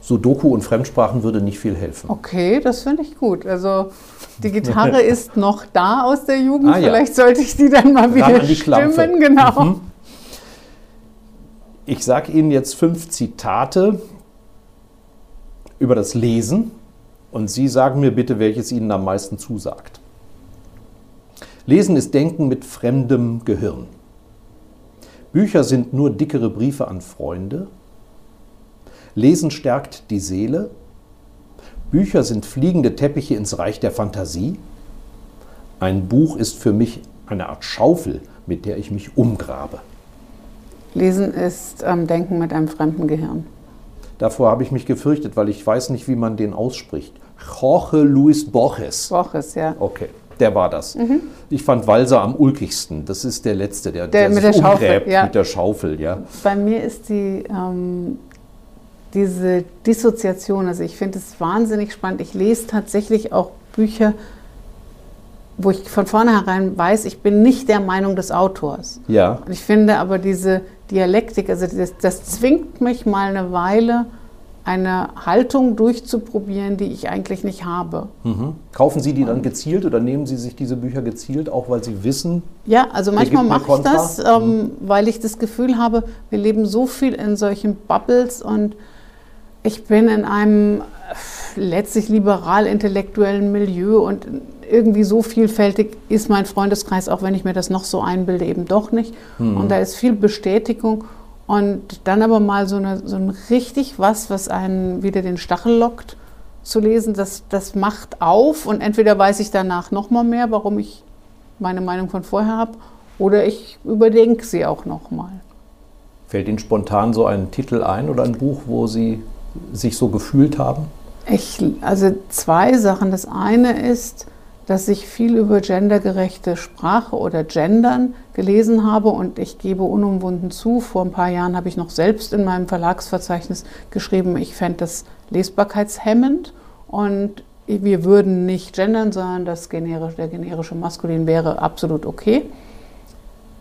Sudoku und Fremdsprachen würde nicht viel helfen. Okay, das finde ich gut. Also die Gitarre ist noch da aus der Jugend. Ah, ja. Vielleicht sollte ich die dann mal wieder stimmen. Genau. Mhm. Ich sage Ihnen jetzt fünf Zitate über das Lesen und Sie sagen mir bitte, welches Ihnen am meisten zusagt. Lesen ist Denken mit fremdem Gehirn. Bücher sind nur dickere Briefe an Freunde. Lesen stärkt die Seele. Bücher sind fliegende Teppiche ins Reich der Fantasie. Ein Buch ist für mich eine Art Schaufel, mit der ich mich umgrabe. Lesen ist ähm, Denken mit einem fremden Gehirn. Davor habe ich mich gefürchtet, weil ich weiß nicht, wie man den ausspricht. Jorge Luis Borges. Borges, ja. Okay, der war das. Mhm. Ich fand Walser am ulkigsten. Das ist der letzte, der, der, der mit der Schaufel, ja. mit der Schaufel. Ja. Bei mir ist die ähm, diese Dissoziation. Also ich finde es wahnsinnig spannend. Ich lese tatsächlich auch Bücher, wo ich von vornherein weiß, ich bin nicht der Meinung des Autors. Ja. Und ich finde aber diese Dialektik, also das, das zwingt mich mal eine Weile eine Haltung durchzuprobieren, die ich eigentlich nicht habe. Mhm. Kaufen Sie die dann gezielt oder nehmen Sie sich diese Bücher gezielt, auch weil Sie wissen? Ja, also manchmal mache ich das, ähm, mhm. weil ich das Gefühl habe, wir leben so viel in solchen Bubbles und ich bin in einem letztlich liberal-intellektuellen Milieu und irgendwie so vielfältig ist mein Freundeskreis, auch wenn ich mir das noch so einbilde, eben doch nicht. Mhm. Und da ist viel Bestätigung und dann aber mal so, eine, so ein richtig was, was einen wieder den Stachel lockt, zu lesen, das, das macht auf und entweder weiß ich danach noch mal mehr, warum ich meine Meinung von vorher habe, oder ich überdenke sie auch noch mal. Fällt Ihnen spontan so ein Titel ein oder ein Buch, wo Sie sich so gefühlt haben? Ich, also zwei Sachen. Das eine ist, dass ich viel über gendergerechte Sprache oder Gendern gelesen habe und ich gebe unumwunden zu, vor ein paar Jahren habe ich noch selbst in meinem Verlagsverzeichnis geschrieben, ich fände das lesbarkeitshemmend und wir würden nicht gendern, sondern das generische, der generische Maskulin wäre absolut okay.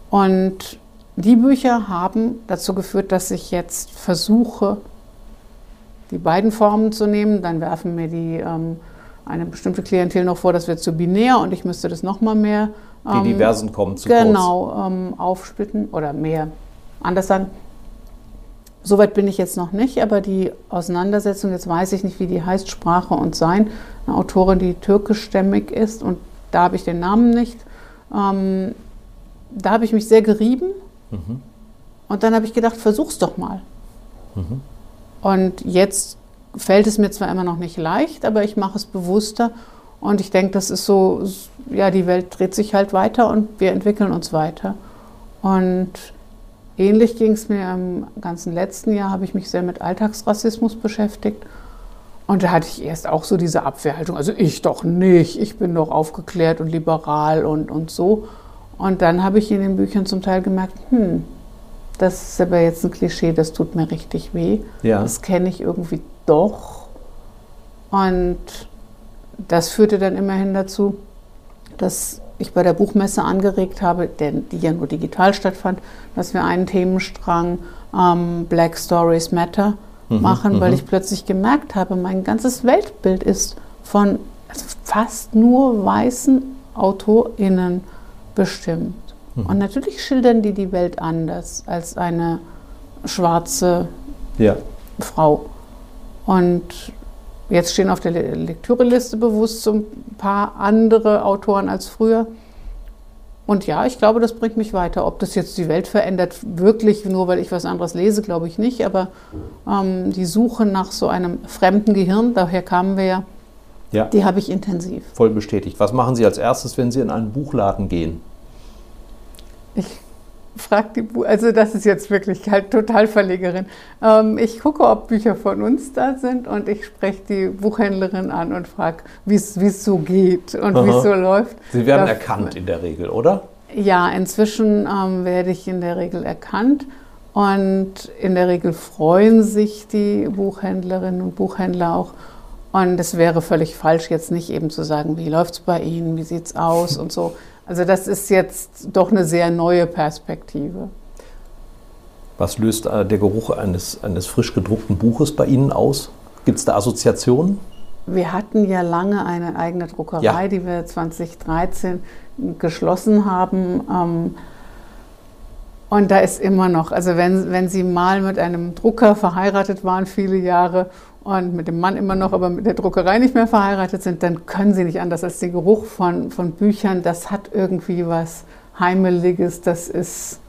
Und die Bücher haben dazu geführt, dass ich jetzt versuche, die beiden Formen zu nehmen. Dann werfen mir die ähm, eine bestimmte Klientel noch vor, das wird zu binär und ich müsste das nochmal mehr. Ähm, die diversen kommen zu Genau, ähm, aufsplitten oder mehr. Anders sagen. Soweit bin ich jetzt noch nicht, aber die Auseinandersetzung, jetzt weiß ich nicht, wie die heißt, Sprache und Sein, eine Autorin, die türkischstämmig ist und da habe ich den Namen nicht. Ähm, da habe ich mich sehr gerieben mhm. und dann habe ich gedacht, versuch's doch mal. Mhm. Und jetzt fällt es mir zwar immer noch nicht leicht, aber ich mache es bewusster. Und ich denke, das ist so, ja, die Welt dreht sich halt weiter und wir entwickeln uns weiter. Und ähnlich ging es mir im ganzen letzten Jahr, habe ich mich sehr mit Alltagsrassismus beschäftigt. Und da hatte ich erst auch so diese Abwehrhaltung, also ich doch nicht, ich bin doch aufgeklärt und liberal und, und so. Und dann habe ich in den Büchern zum Teil gemerkt, hm, das ist aber jetzt ein Klischee, das tut mir richtig weh. Ja. Das kenne ich irgendwie doch. Und das führte dann immerhin dazu, dass ich bei der Buchmesse angeregt habe, denn die ja nur digital stattfand, dass wir einen Themenstrang ähm, Black Stories Matter mhm, machen, weil mhm. ich plötzlich gemerkt habe, mein ganzes Weltbild ist von fast nur weißen AutorInnen bestimmt. Mhm. Und natürlich schildern die die Welt anders als eine schwarze ja. Frau. Und jetzt stehen auf der Lektüreliste bewusst so ein paar andere Autoren als früher. Und ja, ich glaube, das bringt mich weiter. Ob das jetzt die Welt verändert, wirklich nur weil ich was anderes lese, glaube ich nicht. Aber ähm, die Suche nach so einem fremden Gehirn, daher kamen wir ja, ja. die habe ich intensiv. Voll bestätigt. Was machen Sie als erstes, wenn Sie in einen Buchladen gehen? Ich frage die, Bu also das ist jetzt wirklich halt total Verlegerin. Ähm, ich gucke, ob Bücher von uns da sind und ich spreche die Buchhändlerin an und frage, wie es so geht und wie es so läuft. Sie werden da, erkannt in der Regel, oder? Ja, inzwischen ähm, werde ich in der Regel erkannt und in der Regel freuen sich die Buchhändlerinnen und Buchhändler auch. Und es wäre völlig falsch, jetzt nicht eben zu sagen, wie läuft es bei Ihnen, wie sieht es aus und so. Also das ist jetzt doch eine sehr neue Perspektive. Was löst äh, der Geruch eines, eines frisch gedruckten Buches bei Ihnen aus? Gibt es da Assoziationen? Wir hatten ja lange eine eigene Druckerei, ja. die wir 2013 geschlossen haben. Ähm, und da ist immer noch, also wenn, wenn Sie mal mit einem Drucker verheiratet waren, viele Jahre, und mit dem Mann immer noch, aber mit der Druckerei nicht mehr verheiratet sind, dann können sie nicht anders als den Geruch von, von Büchern. Das hat irgendwie was Heimeliges, das ist,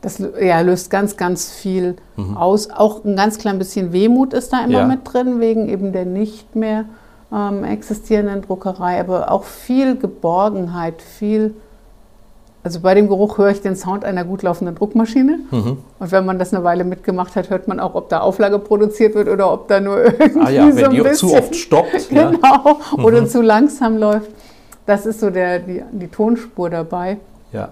das ja, löst ganz, ganz viel mhm. aus. Auch ein ganz klein bisschen Wehmut ist da immer ja. mit drin, wegen eben der nicht mehr ähm, existierenden Druckerei, aber auch viel Geborgenheit, viel also bei dem Geruch höre ich den Sound einer gut laufenden Druckmaschine. Mhm. Und wenn man das eine Weile mitgemacht hat, hört man auch, ob da Auflage produziert wird oder ob da nur irgendwie ah ja, wenn so ein die bisschen, zu oft stoppt. genau, ja. oder mhm. zu langsam läuft. Das ist so der, die, die Tonspur dabei. Ja.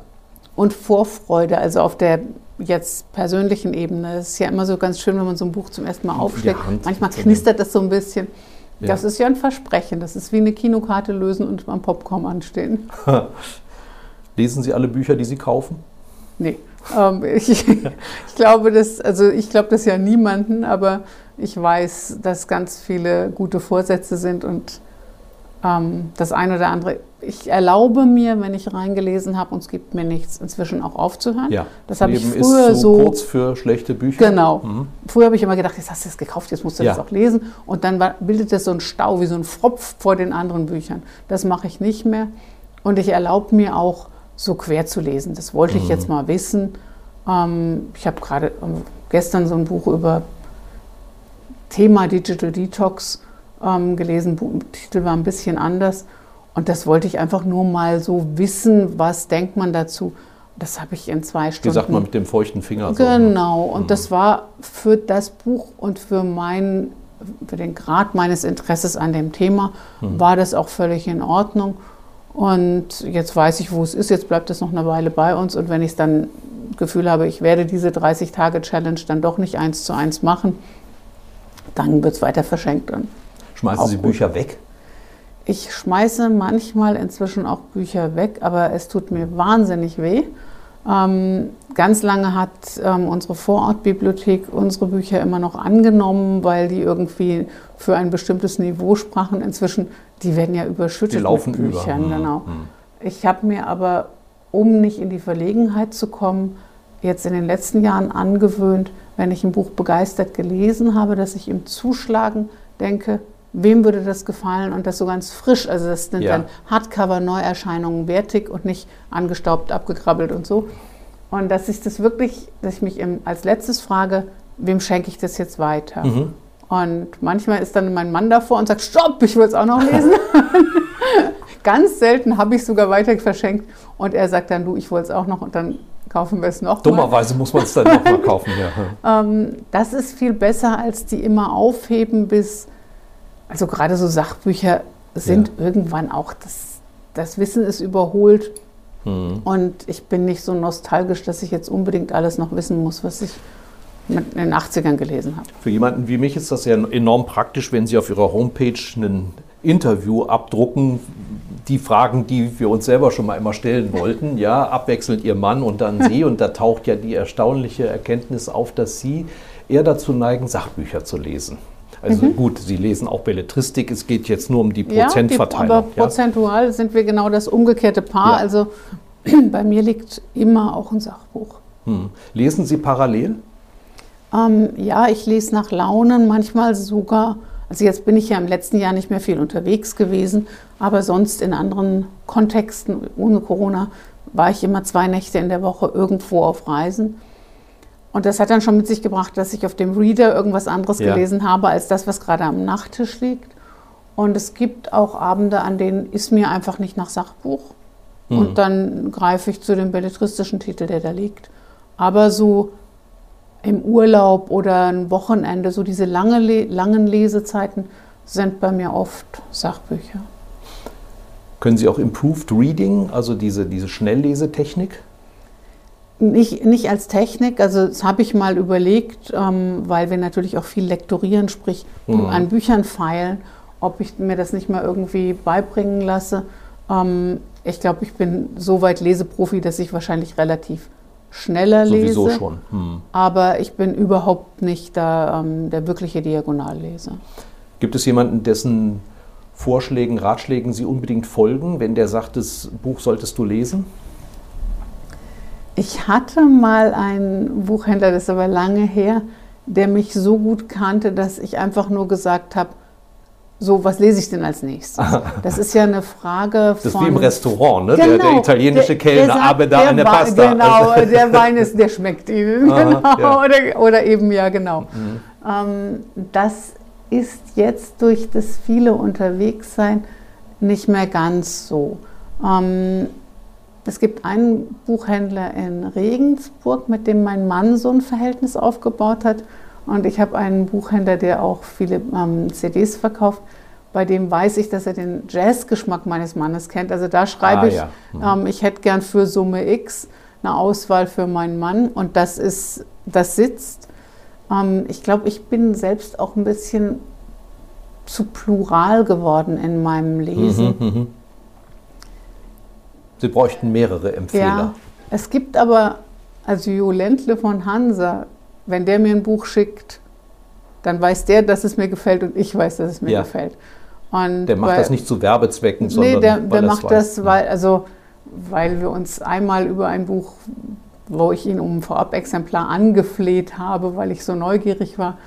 Und Vorfreude, also auf der jetzt persönlichen Ebene. Es ist ja immer so ganz schön, wenn man so ein Buch zum ersten Mal aufschlägt. Manchmal knistert das so ein bisschen. Ja. Das ist ja ein Versprechen. Das ist wie eine Kinokarte lösen und beim Popcorn anstehen. Lesen Sie alle Bücher, die Sie kaufen? Nee. Ähm, ich, ich, glaube das, also ich glaube das ja niemanden, aber ich weiß, dass ganz viele gute Vorsätze sind und ähm, das eine oder andere. Ich erlaube mir, wenn ich reingelesen habe und es gibt mir nichts, inzwischen auch aufzuhören. Ja, das habe ich früher ist so, so kurz für schlechte Bücher. Genau. Mhm. Früher habe ich immer gedacht, jetzt hast du es gekauft, jetzt musst du ja. das auch lesen. Und dann war, bildet das so ein Stau wie so ein Fropf vor den anderen Büchern. Das mache ich nicht mehr. Und ich erlaube mir auch so quer zu lesen. Das wollte ich mhm. jetzt mal wissen. Ähm, ich habe gerade ähm, gestern so ein Buch über Thema Digital Detox ähm, gelesen. Der Titel war ein bisschen anders. Und das wollte ich einfach nur mal so wissen, was denkt man dazu. Das habe ich in zwei Stunden. Wie sagt man mit dem feuchten Finger? Genau. So. Und mhm. das war für das Buch und für mein, für den Grad meines Interesses an dem Thema, mhm. war das auch völlig in Ordnung. Und jetzt weiß ich, wo es ist. Jetzt bleibt es noch eine Weile bei uns. Und wenn ich dann Gefühl habe, ich werde diese 30-Tage-Challenge dann doch nicht eins zu eins machen, dann wird es weiter verschenkt. Und Schmeißen Sie gut. Bücher weg? Ich schmeiße manchmal inzwischen auch Bücher weg, aber es tut mir wahnsinnig weh. Ähm, ganz lange hat ähm, unsere Vorortbibliothek unsere Bücher immer noch angenommen, weil die irgendwie für ein bestimmtes Niveau sprachen. Inzwischen die werden ja überschüttet die laufen mit Büchern, über. Mhm. genau. Mhm. Ich habe mir aber, um nicht in die Verlegenheit zu kommen, jetzt in den letzten Jahren angewöhnt, wenn ich ein Buch begeistert gelesen habe, dass ich im Zuschlagen denke, wem würde das gefallen und das so ganz frisch. Also das sind ja. dann Hardcover-Neuerscheinungen wertig und nicht angestaubt, abgekrabbelt und so. Und dass ich das wirklich, dass ich mich im, als letztes frage, wem schenke ich das jetzt weiter? Mhm. Und manchmal ist dann mein Mann davor und sagt, stopp, ich will es auch noch lesen. Ganz selten habe ich sogar weiter verschenkt und er sagt dann, du, ich wollte es auch noch und dann kaufen wir es noch. Dummerweise muss man es dann nochmal kaufen, ja. ähm, das ist viel besser, als die immer aufheben bis, also gerade so Sachbücher sind ja. irgendwann auch, das, das Wissen ist überholt. Mhm. Und ich bin nicht so nostalgisch, dass ich jetzt unbedingt alles noch wissen muss, was ich in den 80ern gelesen habe. Für jemanden wie mich ist das ja enorm praktisch, wenn Sie auf Ihrer Homepage ein Interview abdrucken, die Fragen, die wir uns selber schon mal immer stellen wollten, ja, abwechselnd Ihr Mann und dann Sie. und da taucht ja die erstaunliche Erkenntnis auf, dass Sie eher dazu neigen, Sachbücher zu lesen. Also mhm. gut, Sie lesen auch Belletristik, es geht jetzt nur um die Prozentverteilung. Ja, aber ja? prozentual sind wir genau das umgekehrte Paar. Ja. Also bei mir liegt immer auch ein Sachbuch. Hm. Lesen Sie parallel? Ähm, ja, ich lese nach Launen, manchmal sogar. Also jetzt bin ich ja im letzten Jahr nicht mehr viel unterwegs gewesen, aber sonst in anderen Kontexten ohne Corona war ich immer zwei Nächte in der Woche irgendwo auf Reisen. Und das hat dann schon mit sich gebracht, dass ich auf dem Reader irgendwas anderes Ja. gelesen habe als das, was gerade am Nachttisch liegt. Und es gibt auch Abende, an denen ist mir einfach nicht nach Sachbuch. Und dann greife ich zu dem belletristischen Titel, der da liegt. Aber so im Urlaub oder ein Wochenende, so diese lange, langen Lesezeiten sind bei mir oft Sachbücher. Können Sie auch Improved Reading, also diese, diese Schnelllesetechnik? Nicht, nicht als Technik, also das habe ich mal überlegt, ähm, weil wir natürlich auch viel lektorieren, sprich Mhm. an Büchern feilen, ob ich mir das nicht mal irgendwie beibringen lasse. Ähm, ich glaube, ich bin so weit Leseprofi, dass ich wahrscheinlich relativ schneller Sowieso lese. schon. Hm. Aber ich bin überhaupt nicht da, ähm, der wirkliche Diagonalleser. Gibt es jemanden, dessen Vorschlägen, Ratschlägen Sie unbedingt folgen, wenn der sagt, das Buch solltest du lesen? Ich hatte mal einen Buchhändler, das ist aber lange her, der mich so gut kannte, dass ich einfach nur gesagt habe, so, was lese ich denn als nächstes? Das ist ja eine Frage Das ist von... wie im Restaurant, ne? der, der Genau, italienische der- Kellner, der aber da der eine Wei- Pasta. Genau, Also- der Wein ist, der schmeckt Ihnen. Aha, Genau. ja. Mhm. Oder, oder eben, ja, genau. Ähm, das ist jetzt durch das viele Unterwegssein nicht mehr ganz so. Ähm, es gibt einen Buchhändler in Regensburg, mit dem mein Mann so ein Verhältnis aufgebaut hat. Und ich habe einen Buchhändler, der auch viele ähm, CDs verkauft. Bei dem weiß ich, dass er den Jazzgeschmack meines Mannes kennt. Also da schreibe Ah, ich, ja. ähm, ich hätte gern für Summe X eine Auswahl für meinen Mann. Und das ist, das sitzt. Ähm, ich glaube, ich bin selbst auch ein bisschen zu plural geworden in meinem Lesen. Mhm, Sie bräuchten mehrere Empfehler. Ja, es gibt aber, also Jo Ländle von Hansa, wenn der mir ein Buch schickt, dann weiß der, dass es mir gefällt und ich weiß, dass es mir Ja. gefällt. Und Der macht bei- das nicht zu Werbezwecken, sondern Nee, der, weil der macht weiß. das, weil, also, weil wir uns einmal über ein Buch, wo ich ihn um ein Vorab-Exemplar angefleht habe, weil ich so neugierig war.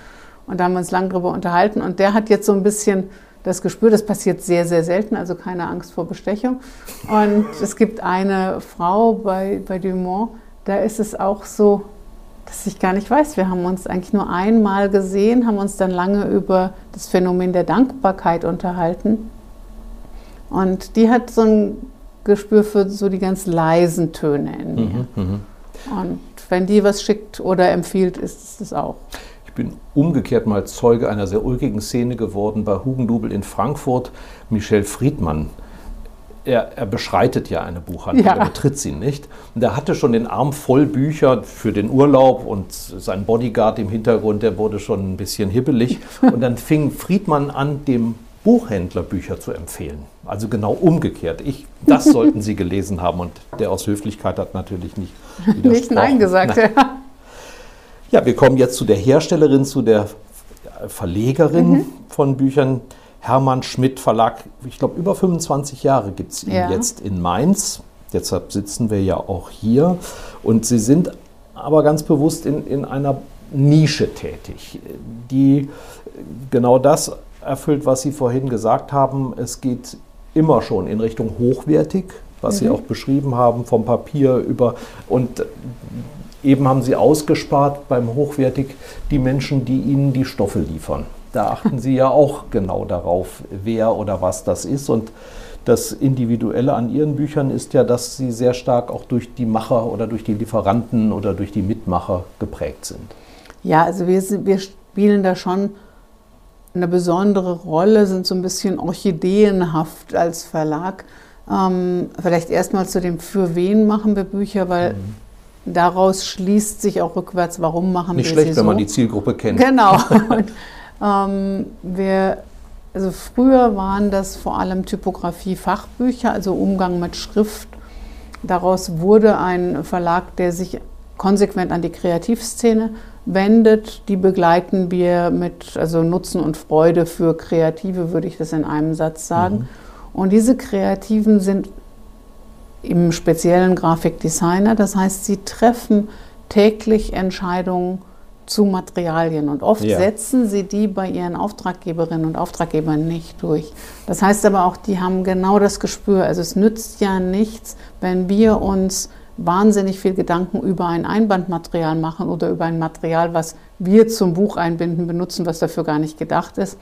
Und da haben wir uns lange drüber unterhalten. Und der hat jetzt so ein bisschen das Gespür, das passiert sehr, sehr selten, also keine Angst vor Bestechung. Und es gibt eine Frau bei, bei Dumont, da ist es auch so, dass ich gar nicht weiß. Wir haben uns eigentlich nur einmal gesehen, haben uns dann lange über das Phänomen der Dankbarkeit unterhalten. Und die hat so ein Gespür für so die ganz leisen Töne in mir. Mhm, Und wenn die was schickt oder empfiehlt, ist es das auch. Ich bin umgekehrt mal Zeuge einer sehr ulkigen Szene geworden bei Hugendubel in Frankfurt. Michel Friedmann, er, er beschreitet ja eine Buchhandlung, Ja. er betritt sie nicht. Und er hatte schon den Arm voll Bücher für den Urlaub und sein Bodyguard im Hintergrund, der wurde schon ein bisschen hibbelig. Und dann fing Friedmann an, dem Buchhändler Bücher zu empfehlen. Also genau umgekehrt. Ich, das sollten Sie gelesen haben. Und der aus Höflichkeit hat natürlich nicht. Nicht Nein gesagt. Nein. Ja, wir kommen jetzt zu der Herstellerin, zu der Verlegerin Mhm. von Büchern. Hermann Schmidt Verlag, ich glaube, über 25 Jahre gibt es ihn Ja. jetzt in Mainz. Deshalb sitzen wir ja auch hier. Und Sie sind aber ganz bewusst in, in einer Nische tätig, die genau das erfüllt, was Sie vorhin gesagt haben. Es geht immer schon in Richtung hochwertig, was Sie auch beschrieben haben, vom Papier über. Und eben haben Sie ausgespart beim Hochwertig die Menschen, die Ihnen die Stoffe liefern. Da achten Sie ja auch genau darauf, wer oder was das ist. Und das Individuelle an Ihren Büchern ist ja, dass sie sehr stark auch durch die Macher oder durch die Lieferanten oder durch die Mitmacher geprägt sind. Ja, also wir, wir spielen da schon eine besondere Rolle, sind so ein bisschen orchideenhaft als Verlag. Ähm, vielleicht erstmal zu dem Für wen machen wir Bücher, weil daraus schließt sich auch rückwärts, warum machen Nicht wir schlecht, sie wenn so. man die Zielgruppe kennt. Genau. Und, ähm, wir, also früher waren das vor allem Typografie-Fachbücher, also Umgang mit Schrift. Daraus wurde ein Verlag, der sich konsequent an die Kreativszene wendet. Die begleiten wir mit also Nutzen und Freude für Kreative, würde ich das in einem Satz sagen. Und diese Kreativen sind im speziellen Grafikdesigner. Das heißt, sie treffen täglich Entscheidungen zu Materialien und oft Ja. setzen sie die bei ihren Auftraggeberinnen und Auftraggebern nicht durch. Das heißt aber auch, die haben genau das Gespür. Also es nützt ja nichts, wenn wir uns wahnsinnig viel Gedanken über ein Einbandmaterial machen oder über ein Material, was wir zum Buch einbinden benutzen, was dafür gar nicht gedacht ist,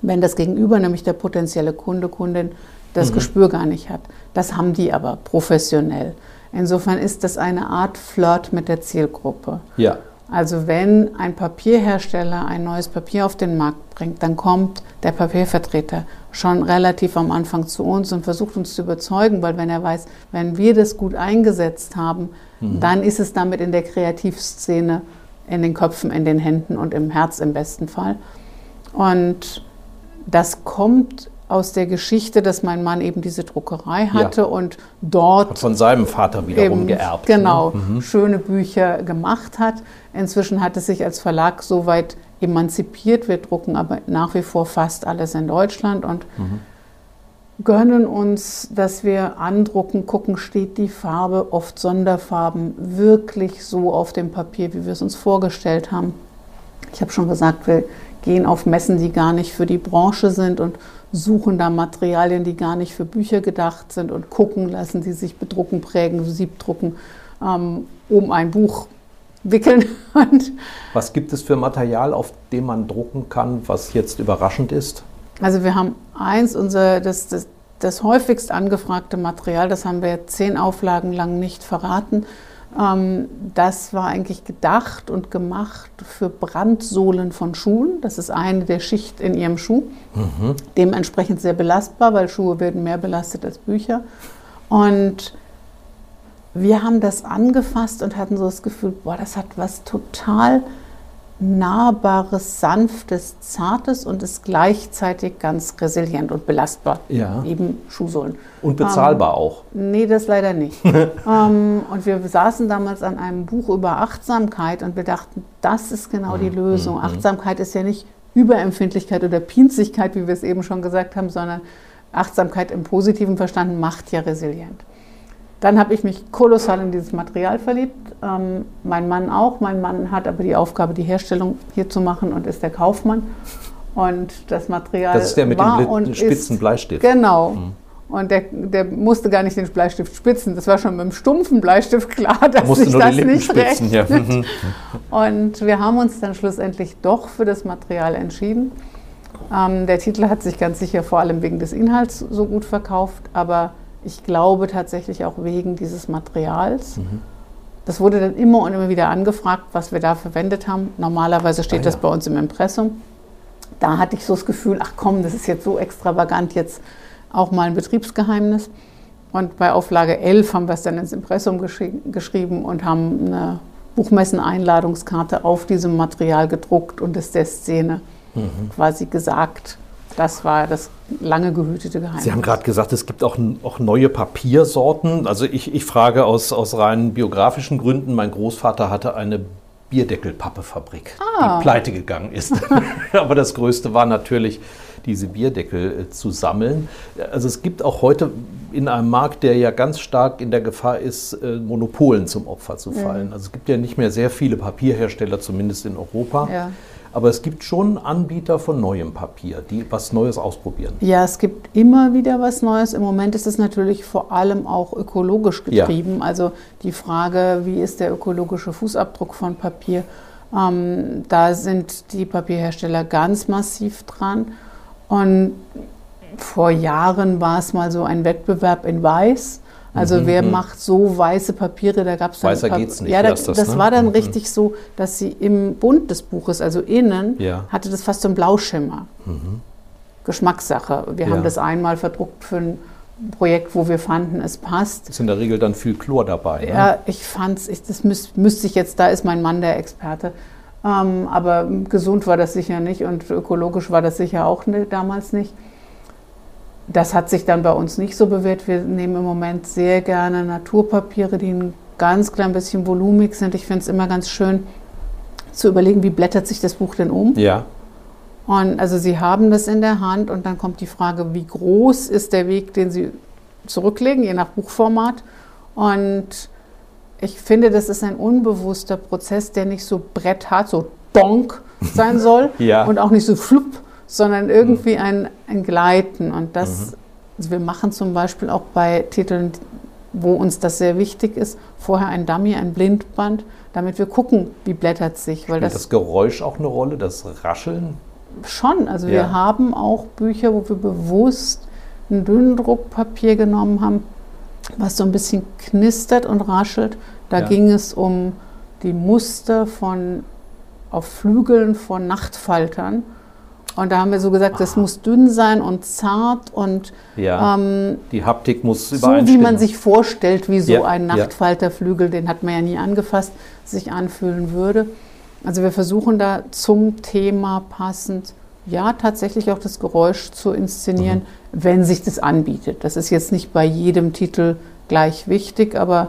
wenn das Gegenüber, nämlich der potenzielle Kunde, Kundin, das Gespür gar nicht hat. Das haben die aber professionell. Insofern ist das eine Art Flirt mit der Zielgruppe. Ja. Also wenn ein Papierhersteller ein neues Papier auf den Markt bringt, dann kommt der Papiervertreter schon relativ am Anfang zu uns und versucht uns zu überzeugen, weil wenn er weiß, wenn wir das gut eingesetzt haben, dann ist es damit in der Kreativszene, in den Köpfen, in den Händen und im Herz im besten Fall. Und das kommt aus der Geschichte, dass mein Mann eben diese Druckerei hatte und dort Hat von seinem Vater wiederum eben, geerbt. Genau, Ne? schöne Bücher gemacht hat. Inzwischen hat es sich als Verlag soweit emanzipiert. Wir drucken aber nach wie vor fast alles in Deutschland und gönnen uns, dass wir andrucken, gucken, steht die Farbe, oft Sonderfarben, wirklich so auf dem Papier, wie wir es uns vorgestellt haben. Ich habe schon gesagt, wir gehen auf Messen, die gar nicht für die Branche sind und suchen da Materialien, die gar nicht für Bücher gedacht sind und gucken lassen, die sich bedrucken, prägen, siebdrucken, ähm, um ein Buch wickeln. Und Was gibt es für Material, auf dem man drucken kann, was jetzt überraschend ist? also wir haben eins, unser, das, das, das häufigst angefragte Material, das haben wir zehn Auflagen lang nicht verraten. Ähm, das war eigentlich gedacht und gemacht für Brandsohlen von Schuhen. Das ist eine der Schicht in ihrem Schuh. Dementsprechend sehr belastbar, weil Schuhe werden mehr belastet als Bücher. Und wir haben das angefasst und hatten so das Gefühl, boah, das hat was total nahbares, sanftes, zartes und ist gleichzeitig ganz resilient und belastbar. Ja. Eben Schuhsohlen. Und bezahlbar auch. Nee, das leider nicht. ähm, und wir saßen damals an einem Buch über Achtsamkeit und wir dachten, das ist genau Mhm, die Lösung. Achtsamkeit ist ja nicht Überempfindlichkeit oder Pinzigkeit, wie wir es eben schon gesagt haben, sondern Achtsamkeit im positiven Verstanden macht ja resilient. Dann habe ich mich kolossal in dieses Material verliebt. Ähm, mein Mann auch. Mein Mann hat aber die Aufgabe, die Herstellung hier zu machen und ist der Kaufmann. Und das Material Das ist der mit war dem spitzen ist, Bleistift. Genau. Und der, der musste gar nicht den Bleistift spitzen. Das war schon mit dem stumpfen Bleistift klar, dass Musste sich das nicht spitzen. Ja. rechnet. Mhm. Und wir haben uns dann schlussendlich doch für das Material entschieden. Ähm, der Titel hat sich ganz sicher vor allem wegen des Inhalts so gut verkauft, aber ich glaube tatsächlich auch wegen dieses Materials. Mhm. Das wurde dann immer und immer wieder angefragt, was wir da verwendet haben. Normalerweise steht Ah, das ja. bei uns im Impressum. Da hatte ich so das Gefühl, ach komm, das ist jetzt so extravagant, jetzt auch mal ein Betriebsgeheimnis. Und bei Auflage 11 haben wir es dann ins Impressum geschri geschrieben und haben eine Buchmessen-Einladungskarte auf diesem Material gedruckt und es der Szene Mhm. quasi gesagt. Das war das lange gehütete Geheimnis. Sie haben gerade gesagt, es gibt auch, auch neue Papiersorten. Also ich, ich frage aus, aus rein biografischen Gründen. Mein Großvater hatte eine Bierdeckelpappefabrik, Ah. die pleite gegangen ist. Aber das Größte war natürlich, diese Bierdeckel äh, zu sammeln. Also es gibt auch heute in einem Markt, der ja ganz stark in der Gefahr ist, äh, Monopolen zum Opfer zu fallen. Also es gibt ja nicht mehr sehr viele Papierhersteller, zumindest in Europa. Ja. Aber es gibt schon Anbieter von neuem Papier, die was Neues ausprobieren. Ja, es gibt immer wieder was Neues. Im Moment ist es natürlich vor allem auch ökologisch Ja. getrieben. Also die Frage, wie ist der ökologische Fußabdruck von Papier? Ähm, da sind die Papierhersteller ganz massiv dran. Und vor Jahren war es mal so ein Wettbewerb in Weiß. Also wer macht so weiße Papiere? Da gab es dann Mhm, Weißer geht's nicht, Ja, da, das, das ne? war dann Mhm. richtig so, dass sie im Bund des Buches, also innen, Ja. hatte das fast so einen Blauschimmer. Geschmackssache. Wir Ja. haben das einmal verdruckt für ein Projekt, wo wir fanden, es passt. Ist in der Regel dann viel Chlor dabei. Ne? Ja, ich fand's, ich, das müß, müsste ich jetzt, da ist mein Mann der Experte. Ähm, aber gesund war das sicher nicht und ökologisch war das sicher auch ne, damals nicht. Das hat sich dann bei uns nicht so bewährt. Wir nehmen im Moment sehr gerne Naturpapiere, die ein ganz klein bisschen volumig sind. Ich finde es immer ganz schön zu überlegen, wie blättert sich das Buch denn um. Ja. Und also Sie haben das in der Hand und dann kommt die Frage, wie groß ist der Weg, den Sie zurücklegen, je nach Buchformat. Und ich finde, das ist ein unbewusster Prozess, der nicht so bretthart, so donk sein soll Ja. und auch nicht so flupp, sondern irgendwie ein, ein Gleiten. Und das, also wir machen zum Beispiel auch bei Titeln, wo uns das sehr wichtig ist, vorher ein Dummy, ein Blindband, damit wir gucken, wie blättert sich. Weil Spielt das, das Geräusch auch eine Rolle, das Rascheln? schon, also Ja. wir haben auch Bücher, wo wir bewusst ein Dünndruckpapier genommen haben, was so ein bisschen knistert und raschelt. Da Ja. ging es um die Muster von auf Flügeln von Nachtfaltern. Und da haben wir so gesagt, das muss dünn sein und zart und Ja. ähm, Die Haptik muss so wie man sich vorstellt, wie so Ja, ein. Nachtfalterflügel, den hat man ja nie angefasst, sich anfühlen würde. Also wir versuchen da zum Thema passend, ja, tatsächlich auch das Geräusch zu inszenieren, Mhm. wenn sich das anbietet. Das ist jetzt nicht bei jedem Titel gleich wichtig, aber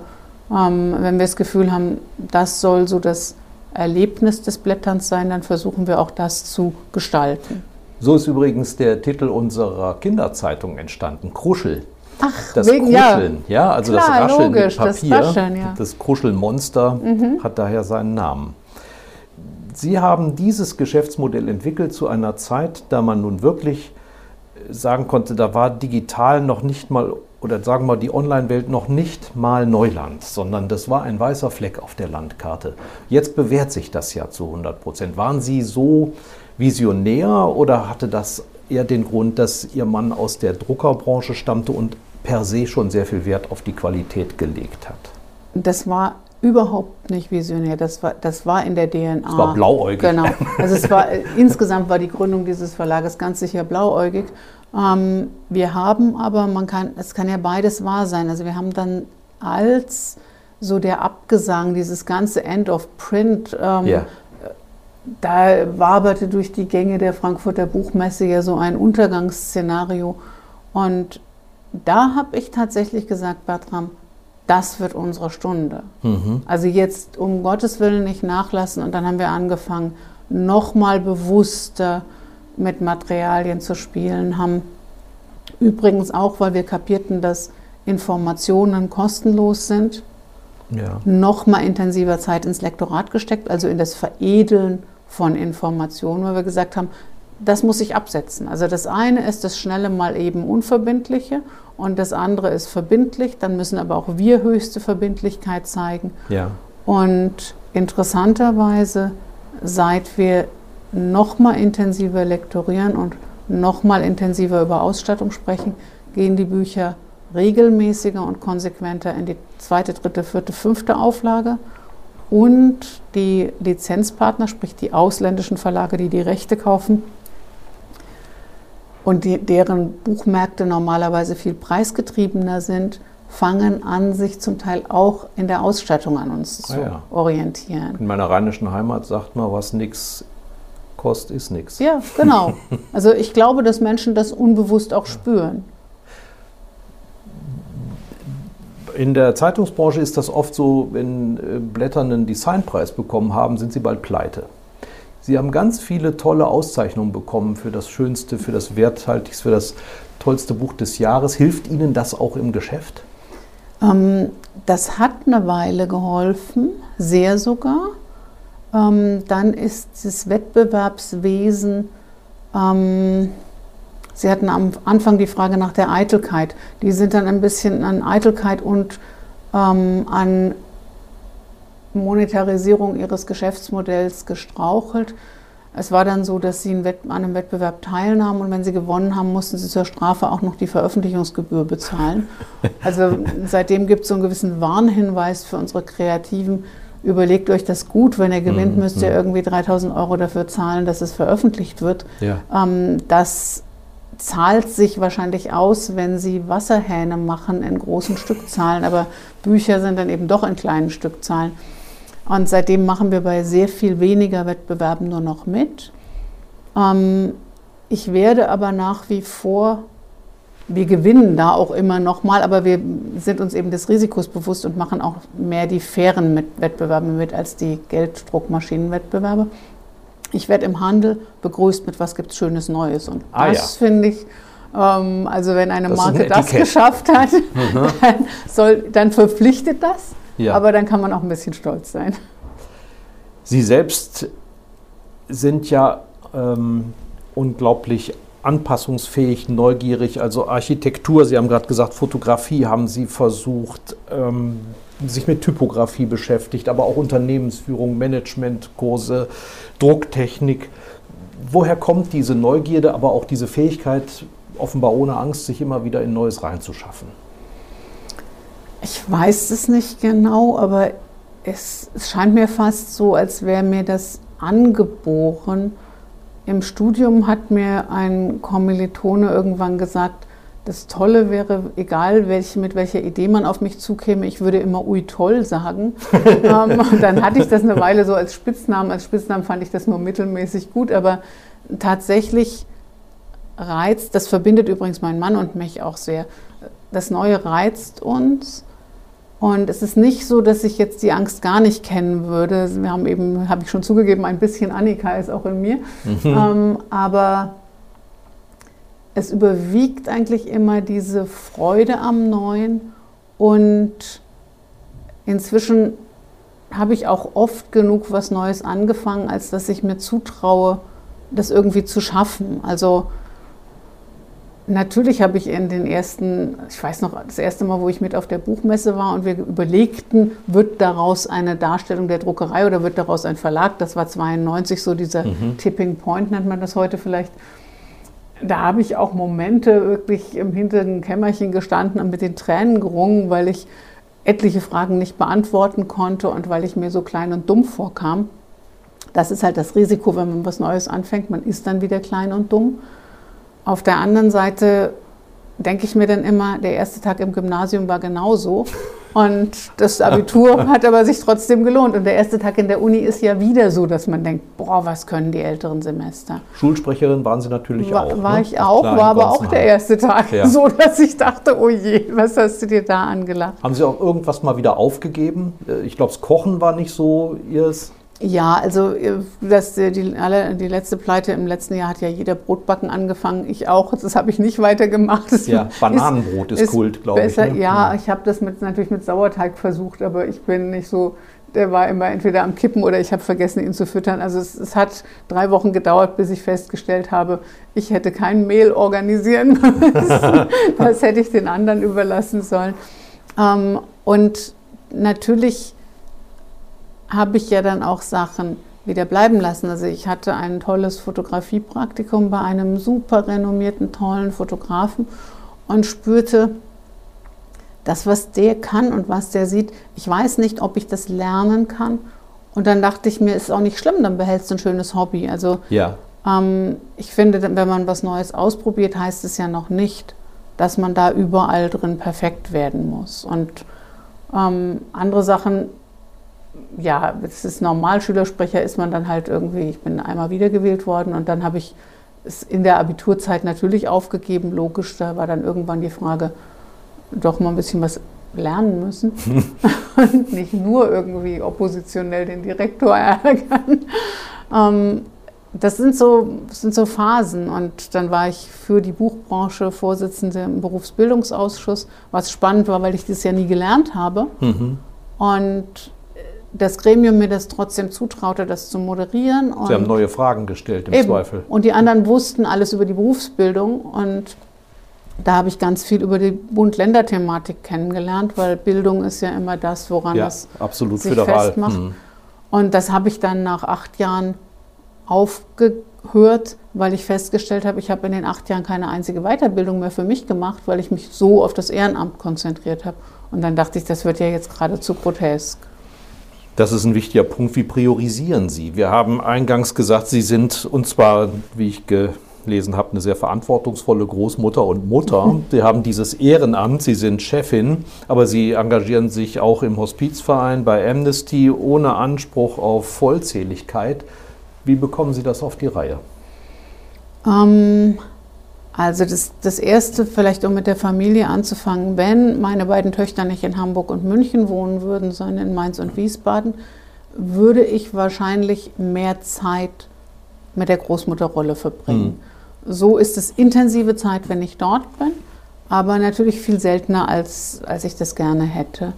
ähm, wenn wir das Gefühl haben, das soll so das Erlebnis des Blätterns sein, dann versuchen wir auch das zu gestalten. So ist übrigens der Titel unserer Kinderzeitung entstanden, Kruschel. Ach, Das wegen, ja. Kruscheln, ja, also das Klar, Rascheln logisch, mit das Papier, Rascheln, ja. Mhm. das Kruschelmonster hat daher seinen Namen. Sie haben dieses Geschäftsmodell entwickelt zu einer Zeit, da man nun wirklich sagen konnte, da war digital noch nicht mal, oder sagen wir mal, die Online-Welt noch nicht mal Neuland, sondern das war ein weißer Fleck auf der Landkarte. Jetzt bewährt sich das ja zu 100 Prozent. Waren Sie so visionär oder hatte das eher den Grund, dass Ihr Mann aus der Druckerbranche stammte und per se schon sehr viel Wert auf die Qualität gelegt hat? Das war überhaupt nicht visionär. Das war, das war in der DNA. Es war blauäugig. Genau. Also es war äh, insgesamt war die Gründung dieses Verlages ganz sicher blauäugig. Ähm, wir haben aber, man kann, es kann ja beides wahr sein. Also wir haben dann als so der Abgesang, dieses ganze End of Print, ähm, Ja. da waberte durch die Gänge der Frankfurter Buchmesse ja so ein Untergangsszenario. Und da habe ich tatsächlich gesagt, Bertram, das wird unsere Stunde. Also jetzt um Gottes Willen nicht nachlassen. Und dann haben wir angefangen, nochmal bewusster mit Materialien zu spielen, haben übrigens auch, weil wir kapierten, dass Informationen kostenlos sind, Ja. noch mal intensiver Zeit ins Lektorat gesteckt, also in das Veredeln von Informationen, weil wir gesagt haben, das muss sich absetzen. Also das eine ist das schnelle mal eben unverbindliche und das andere ist verbindlich. Dann müssen aber auch wir höchste Verbindlichkeit zeigen. ja. Und interessanterweise, seit wir noch mal intensiver lektorieren und noch mal intensiver über Ausstattung sprechen, gehen die Bücher regelmäßiger und konsequenter in die zweite, dritte, vierte, fünfte Auflage. Und die Lizenzpartner, sprich die ausländischen Verlage, die die Rechte kaufen und die, deren Buchmärkte normalerweise viel preisgetriebener sind, fangen an, sich zum Teil auch in der Ausstattung an uns zu Ah ja. orientieren. In meiner rheinischen Heimat sagt man, was nix kostet, ist nix. Ja, genau. Also ich glaube, dass Menschen das unbewusst auch spüren. In der Zeitungsbranche ist das oft so, wenn äh, Blätter einen Designpreis bekommen haben, sind sie bald pleite. Sie haben ganz viele tolle Auszeichnungen bekommen für das schönste, für das werthaltigste, für das tollste Buch des Jahres. Hilft Ihnen das auch im Geschäft? Ähm, das hat eine Weile geholfen, sehr sogar. Ähm, dann ist das Wettbewerbswesen, ähm, Sie hatten am Anfang die Frage nach der Eitelkeit. Die sind dann ein bisschen an Eitelkeit und ähm, an Monetarisierung ihres Geschäftsmodells gestrauchelt. Es war dann so, dass sie an einem Wettbewerb teilnahmen und wenn sie gewonnen haben, mussten sie zur Strafe auch noch die Veröffentlichungsgebühr bezahlen. Also seitdem gibt es so einen gewissen Warnhinweis für unsere Kreativen. Überlegt euch das gut, wenn ihr gewinnt, Mhm, müsst ihr irgendwie 3000 Euro dafür zahlen, dass es veröffentlicht wird. Ja. Ähm, das zahlt sich wahrscheinlich aus, wenn sie Wasserhähne machen in großen Stückzahlen, aber Bücher sind dann eben doch in kleinen Stückzahlen. Und seitdem machen wir bei sehr viel weniger Wettbewerben nur noch mit. Ähm, ich werde aber nach wie vor, wir gewinnen da auch immer noch mal, aber wir sind uns eben des Risikos bewusst und machen auch mehr die fairen mit Wettbewerben mit als die Gelddruckmaschinenwettbewerbe. Ich werde im Handel begrüßt mit was gibt's Schönes Neues. Und Ah, das finde ich, ähm, also wenn eine Das Marke das Etikett. geschafft hat, dann, soll, dann verpflichtet das. Ja. Aber dann kann man auch ein bisschen stolz sein. Sie selbst sind ja ähm, unglaublich anpassungsfähig, neugierig, also Architektur, Sie haben gerade gesagt, Fotografie haben Sie versucht, ähm, sich mit Typografie beschäftigt, aber auch Unternehmensführung, Managementkurse, Drucktechnik. Woher kommt diese Neugierde, aber auch diese Fähigkeit, offenbar ohne Angst, sich immer wieder in Neues reinzuschaffen? Ich weiß es nicht genau, aber es, es scheint mir fast so, als wäre mir das angeboren. Im Studium hat mir ein Kommilitone irgendwann gesagt, das Tolle wäre, egal welche, mit welcher Idee man auf mich zukäme, ich würde immer ui toll sagen. ähm, dann hatte ich das eine Weile so als Spitznamen. Als Spitznamen fand ich das nur mittelmäßig gut, aber tatsächlich reizt, das verbindet übrigens meinen Mann und mich auch sehr. Das Neue reizt uns. Und es ist nicht so, dass ich jetzt die Angst gar nicht kennen würde. Wir haben eben, habe ich schon zugegeben, ein bisschen Annika ist auch in mir. Mhm. Ähm, aber es überwiegt eigentlich immer diese Freude am Neuen. Und inzwischen habe ich auch oft genug was Neues angefangen, als dass ich mir zutraue, das irgendwie zu schaffen. Also Natürlich habe ich in den ersten, ich weiß noch, das erste Mal, wo ich mit auf der Buchmesse war und wir überlegten, wird daraus eine Darstellung der Druckerei oder wird daraus ein Verlag? Das war 92 so dieser mhm. Tipping Point, nennt man das heute vielleicht. Da habe ich auch Momente wirklich im hinteren Kämmerchen gestanden und mit den Tränen gerungen, weil ich etliche Fragen nicht beantworten konnte und weil ich mir so klein und dumm vorkam. Das ist halt das Risiko, wenn man was Neues anfängt. Man ist dann wieder klein und dumm. Auf der anderen Seite denke ich mir dann immer, der erste Tag im Gymnasium war genauso. Und das Abitur hat aber sich trotzdem gelohnt. Und der erste Tag in der Uni ist ja wieder so, dass man denkt, boah, was können die älteren Semester. Schulsprecherin waren Sie natürlich war, auch. War ne? ich auch, war aber auch der erste Tag ja. so, dass ich dachte, oh je, was hast du dir da angelacht? Haben Sie auch irgendwas mal wieder aufgegeben? Äh, ich glaube, das Kochen war nicht so Ihres. Ja, also äh, das, äh, die, alle, die letzte Pleite im letzten Jahr hat ja jeder Brotbacken angefangen. Ich auch. Das habe ich nicht weitergemacht. Das ja, Bananenbrot ist, ist Kult, glaube ich. Ne? Ja, ich habe das mit, natürlich mit Sauerteig versucht, aber ich bin nicht so. Der war immer entweder am Kippen oder ich habe vergessen, ihn zu füttern. Also es, es, hat drei Wochen gedauert, bis ich festgestellt habe, ich hätte kein Mehl organisieren müssen. das hätte ich den anderen überlassen sollen. Ähm, und natürlich habe ich ja dann auch Sachen wieder bleiben lassen. Also ich hatte ein tolles Fotografiepraktikum bei einem super renommierten, tollen Fotografen und spürte, das, was der kann und was der sieht, ich weiß nicht, ob ich das lernen kann. Und dann dachte ich mir, ist auch nicht schlimm, dann behältst du ein schönes Hobby. Also ja. ähm, ich finde, wenn man was Neues ausprobiert, heißt es ja noch nicht, dass man da überall drin perfekt werden muss. Und ähm, andere Sachen ja, es ist normal, Schülersprecher ist man dann halt irgendwie, ich bin einmal wiedergewählt worden und dann habe ich es in der Abiturzeit natürlich aufgegeben, logisch, da war dann irgendwann die Frage, doch mal ein bisschen was lernen müssen und nicht nur irgendwie oppositionell den Direktor ärgern. Ähm, das sind so, das sind so Phasen und dann war ich für die Buchbranche Vorsitzende im Berufsbildungsausschuss, was spannend war, weil ich das ja nie gelernt habe. Mhm. Und das Gremium mir das trotzdem zutraute, das zu moderieren. Sie haben neue Fragen gestellt im eben. Zweifel. Und die anderen wussten alles über die Berufsbildung und da habe ich ganz viel über die Bund-Länder-Thematik kennengelernt, weil Bildung ist ja immer das, woran ja, es absolut sich föderal. festmacht. Mhm. Und das habe ich dann nach acht Jahren aufgehört, weil ich festgestellt habe, ich habe in den acht Jahren keine einzige Weiterbildung mehr für mich gemacht, weil ich mich so auf das Ehrenamt konzentriert habe. Und dann dachte ich, das wird ja jetzt geradezu grotesk. Das ist ein wichtiger Punkt. Wie priorisieren Sie? Wir haben eingangs gesagt, Sie sind, und zwar, wie ich gelesen habe, eine sehr verantwortungsvolle Großmutter und Mutter. Sie haben dieses Ehrenamt, Sie sind Chefin, aber Sie engagieren sich auch im Hospizverein bei Amnesty ohne Anspruch auf Vollzähligkeit. Wie bekommen Sie das auf die Reihe? Ähm, also das, das Erste, vielleicht um mit der Familie anzufangen, wenn meine beiden Töchter nicht in Hamburg und München wohnen würden, sondern in Mainz und Wiesbaden, würde ich wahrscheinlich mehr Zeit mit der Großmutterrolle verbringen. Mhm. So ist es intensive Zeit, wenn ich dort bin, aber natürlich viel seltener, als, als ich das gerne hätte.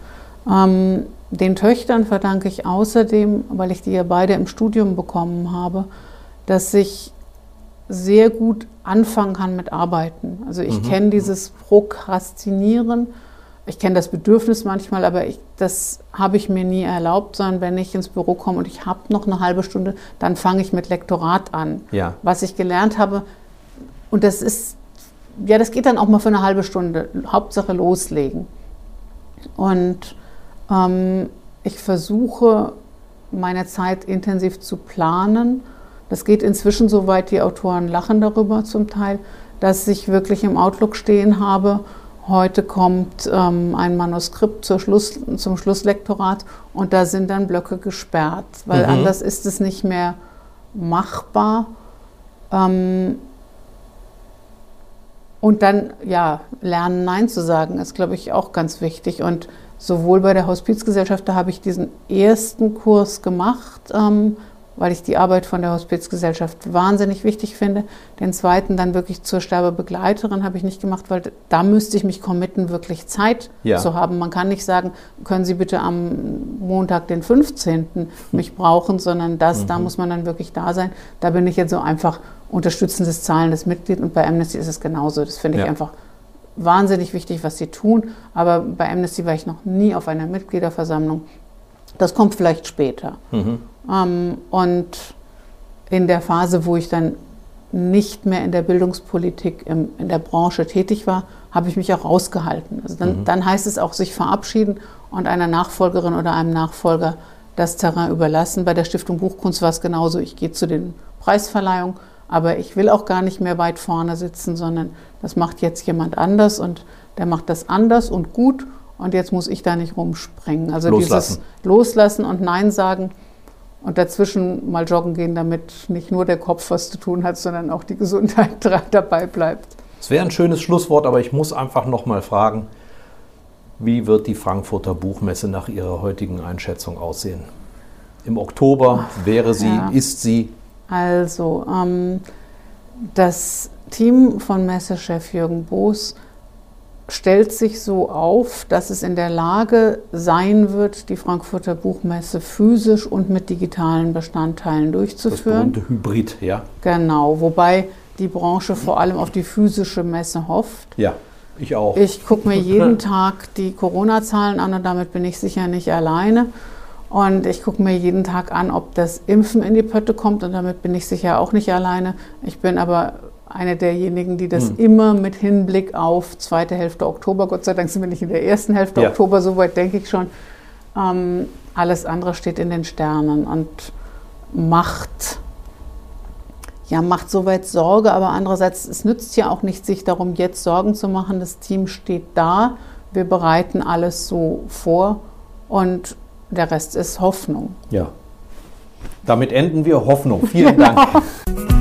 Ähm, Den Töchtern verdanke ich außerdem, weil ich die ja beide im Studium bekommen habe, dass ich sehr gut anfangen kann mit Arbeiten. Also ich mhm. kenne dieses Prokrastinieren, ich kenne das Bedürfnis manchmal, aber ich, das habe ich mir nie erlaubt, sondern wenn ich ins Büro komme und ich habe noch eine halbe Stunde, dann fange ich mit Lektorat an. Ja. Was ich gelernt habe, und das ist, ja, das geht dann auch mal für eine halbe Stunde. Hauptsache loslegen. Und ähm, ich versuche, meine Zeit intensiv zu planen. Das geht inzwischen so weit, die Autoren lachen darüber zum Teil, dass ich wirklich im Outlook stehen habe, heute kommt ähm, ein Manuskript Schluss, zum Schlusslektorat und da sind dann Blöcke gesperrt, weil mhm. anders ist es nicht mehr machbar. Ähm, und dann, ja, lernen, Nein zu sagen, ist, glaube ich, auch ganz wichtig. Und sowohl bei der Hospizgesellschaft, da habe ich diesen ersten Kurs gemacht, ähm, weil ich die Arbeit von der Hospizgesellschaft wahnsinnig wichtig finde. Den zweiten dann wirklich zur Sterbebegleiterin habe ich nicht gemacht, weil da müsste ich mich committen, wirklich Zeit ja. zu haben. Man kann nicht sagen, können Sie bitte am Montag, den 15. mich brauchen, sondern das, mhm. da muss man dann wirklich da sein. Da bin ich jetzt so einfach unterstützendes, zahlendes Mitglied und bei Amnesty ist es genauso. Das finde ich ja. einfach wahnsinnig wichtig, was sie tun. Aber bei Amnesty war ich noch nie auf einer Mitgliederversammlung. Das kommt vielleicht später. Mhm. Ähm, und in der Phase, wo ich dann nicht mehr in der Bildungspolitik in der Branche tätig war, habe ich mich auch rausgehalten. Also dann, mhm. dann heißt es auch sich verabschieden und einer Nachfolgerin oder einem Nachfolger das Terrain überlassen. Bei der Stiftung Buchkunst war es genauso. Ich gehe zu den Preisverleihungen, aber ich will auch gar nicht mehr weit vorne sitzen, sondern das macht jetzt jemand anders und der macht das anders und gut und jetzt muss ich da nicht rumspringen. Also loslassen. dieses Loslassen und Nein sagen und dazwischen mal joggen gehen, damit nicht nur der Kopf was zu tun hat, sondern auch die Gesundheit dabei bleibt. Es wäre ein schönes Schlusswort, aber ich muss einfach noch mal fragen, wie wird die Frankfurter Buchmesse nach Ihrer heutigen Einschätzung aussehen? Im Oktober wäre sie, ja. ist sie? Also, ähm, das Team von Messechef Jürgen Boos stellt sich so auf, dass es in der Lage sein wird, die Frankfurter Buchmesse physisch und mit digitalen Bestandteilen durchzuführen. Das Hybrid, ja. Genau, wobei die Branche vor allem auf die physische Messe hofft. Ja, ich auch. Ich gucke mir jeden Tag die Corona-Zahlen an und damit bin ich sicher nicht alleine. Und ich gucke mir jeden Tag an, ob das Impfen in die Pötte kommt und damit bin ich sicher auch nicht alleine. Ich bin aber eine derjenigen, die das hm. immer mit Hinblick auf zweite Hälfte Oktober, Gott sei Dank sind wir nicht in der ersten Hälfte ja. Oktober, soweit denke ich schon. Ähm, alles andere steht in den Sternen und macht, ja, macht soweit Sorge, aber andererseits, es nützt ja auch nicht, sich darum jetzt Sorgen zu machen. Das Team steht da, wir bereiten alles so vor und der Rest ist Hoffnung. Ja. Damit enden wir Hoffnung. Vielen Dank.